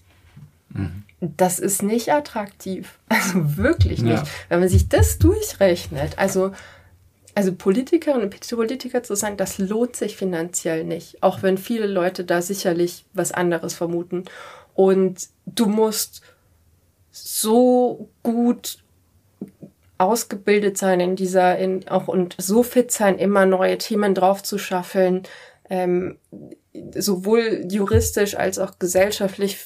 mhm. das ist nicht attraktiv. [LAUGHS] Also wirklich nicht. Ja. Wenn man sich das durchrechnet, also also Politikerin und Politiker zu sein, das lohnt sich finanziell nicht. Auch wenn viele Leute da sicherlich was anderes vermuten. Und du musst so gut ausgebildet sein in dieser, in, auch und so fit sein, immer neue Themen drauf zu schaffeln, ähm, sowohl juristisch als auch gesellschaftlich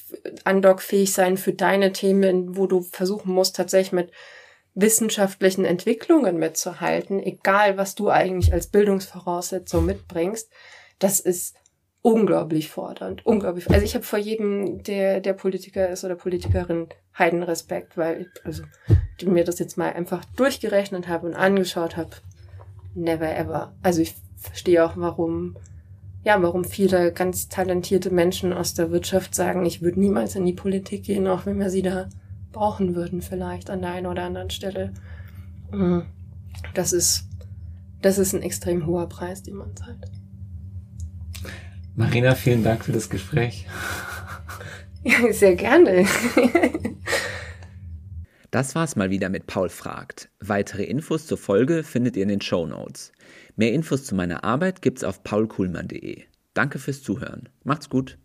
andockfähig sein für deine Themen, wo du versuchen musst, tatsächlich mit wissenschaftlichen Entwicklungen mitzuhalten, egal was du eigentlich als Bildungsvoraussetzung mitbringst, das ist unglaublich fordernd, unglaublich. Also ich habe vor jedem, der der Politiker ist oder Politikerin, Heidenrespekt, weil also ich mir das jetzt mal einfach durchgerechnet habe und angeschaut habe. Never ever. Also ich verstehe auch, warum ja, warum viele ganz talentierte Menschen aus der Wirtschaft sagen, ich würde niemals in die Politik gehen, auch wenn wir sie da brauchen würden, vielleicht an der einen oder anderen Stelle. Mhm. Das ist, das ist ein extrem hoher Preis, den man zahlt. Marina, vielen Dank für das Gespräch. Ja, sehr gerne. Das war's mal wieder mit Paul fragt. Weitere Infos zur Folge findet ihr in den Show Notes. Mehr Infos zu meiner Arbeit gibt's auf paulkuhlmann.de. Danke fürs Zuhören. Macht's gut.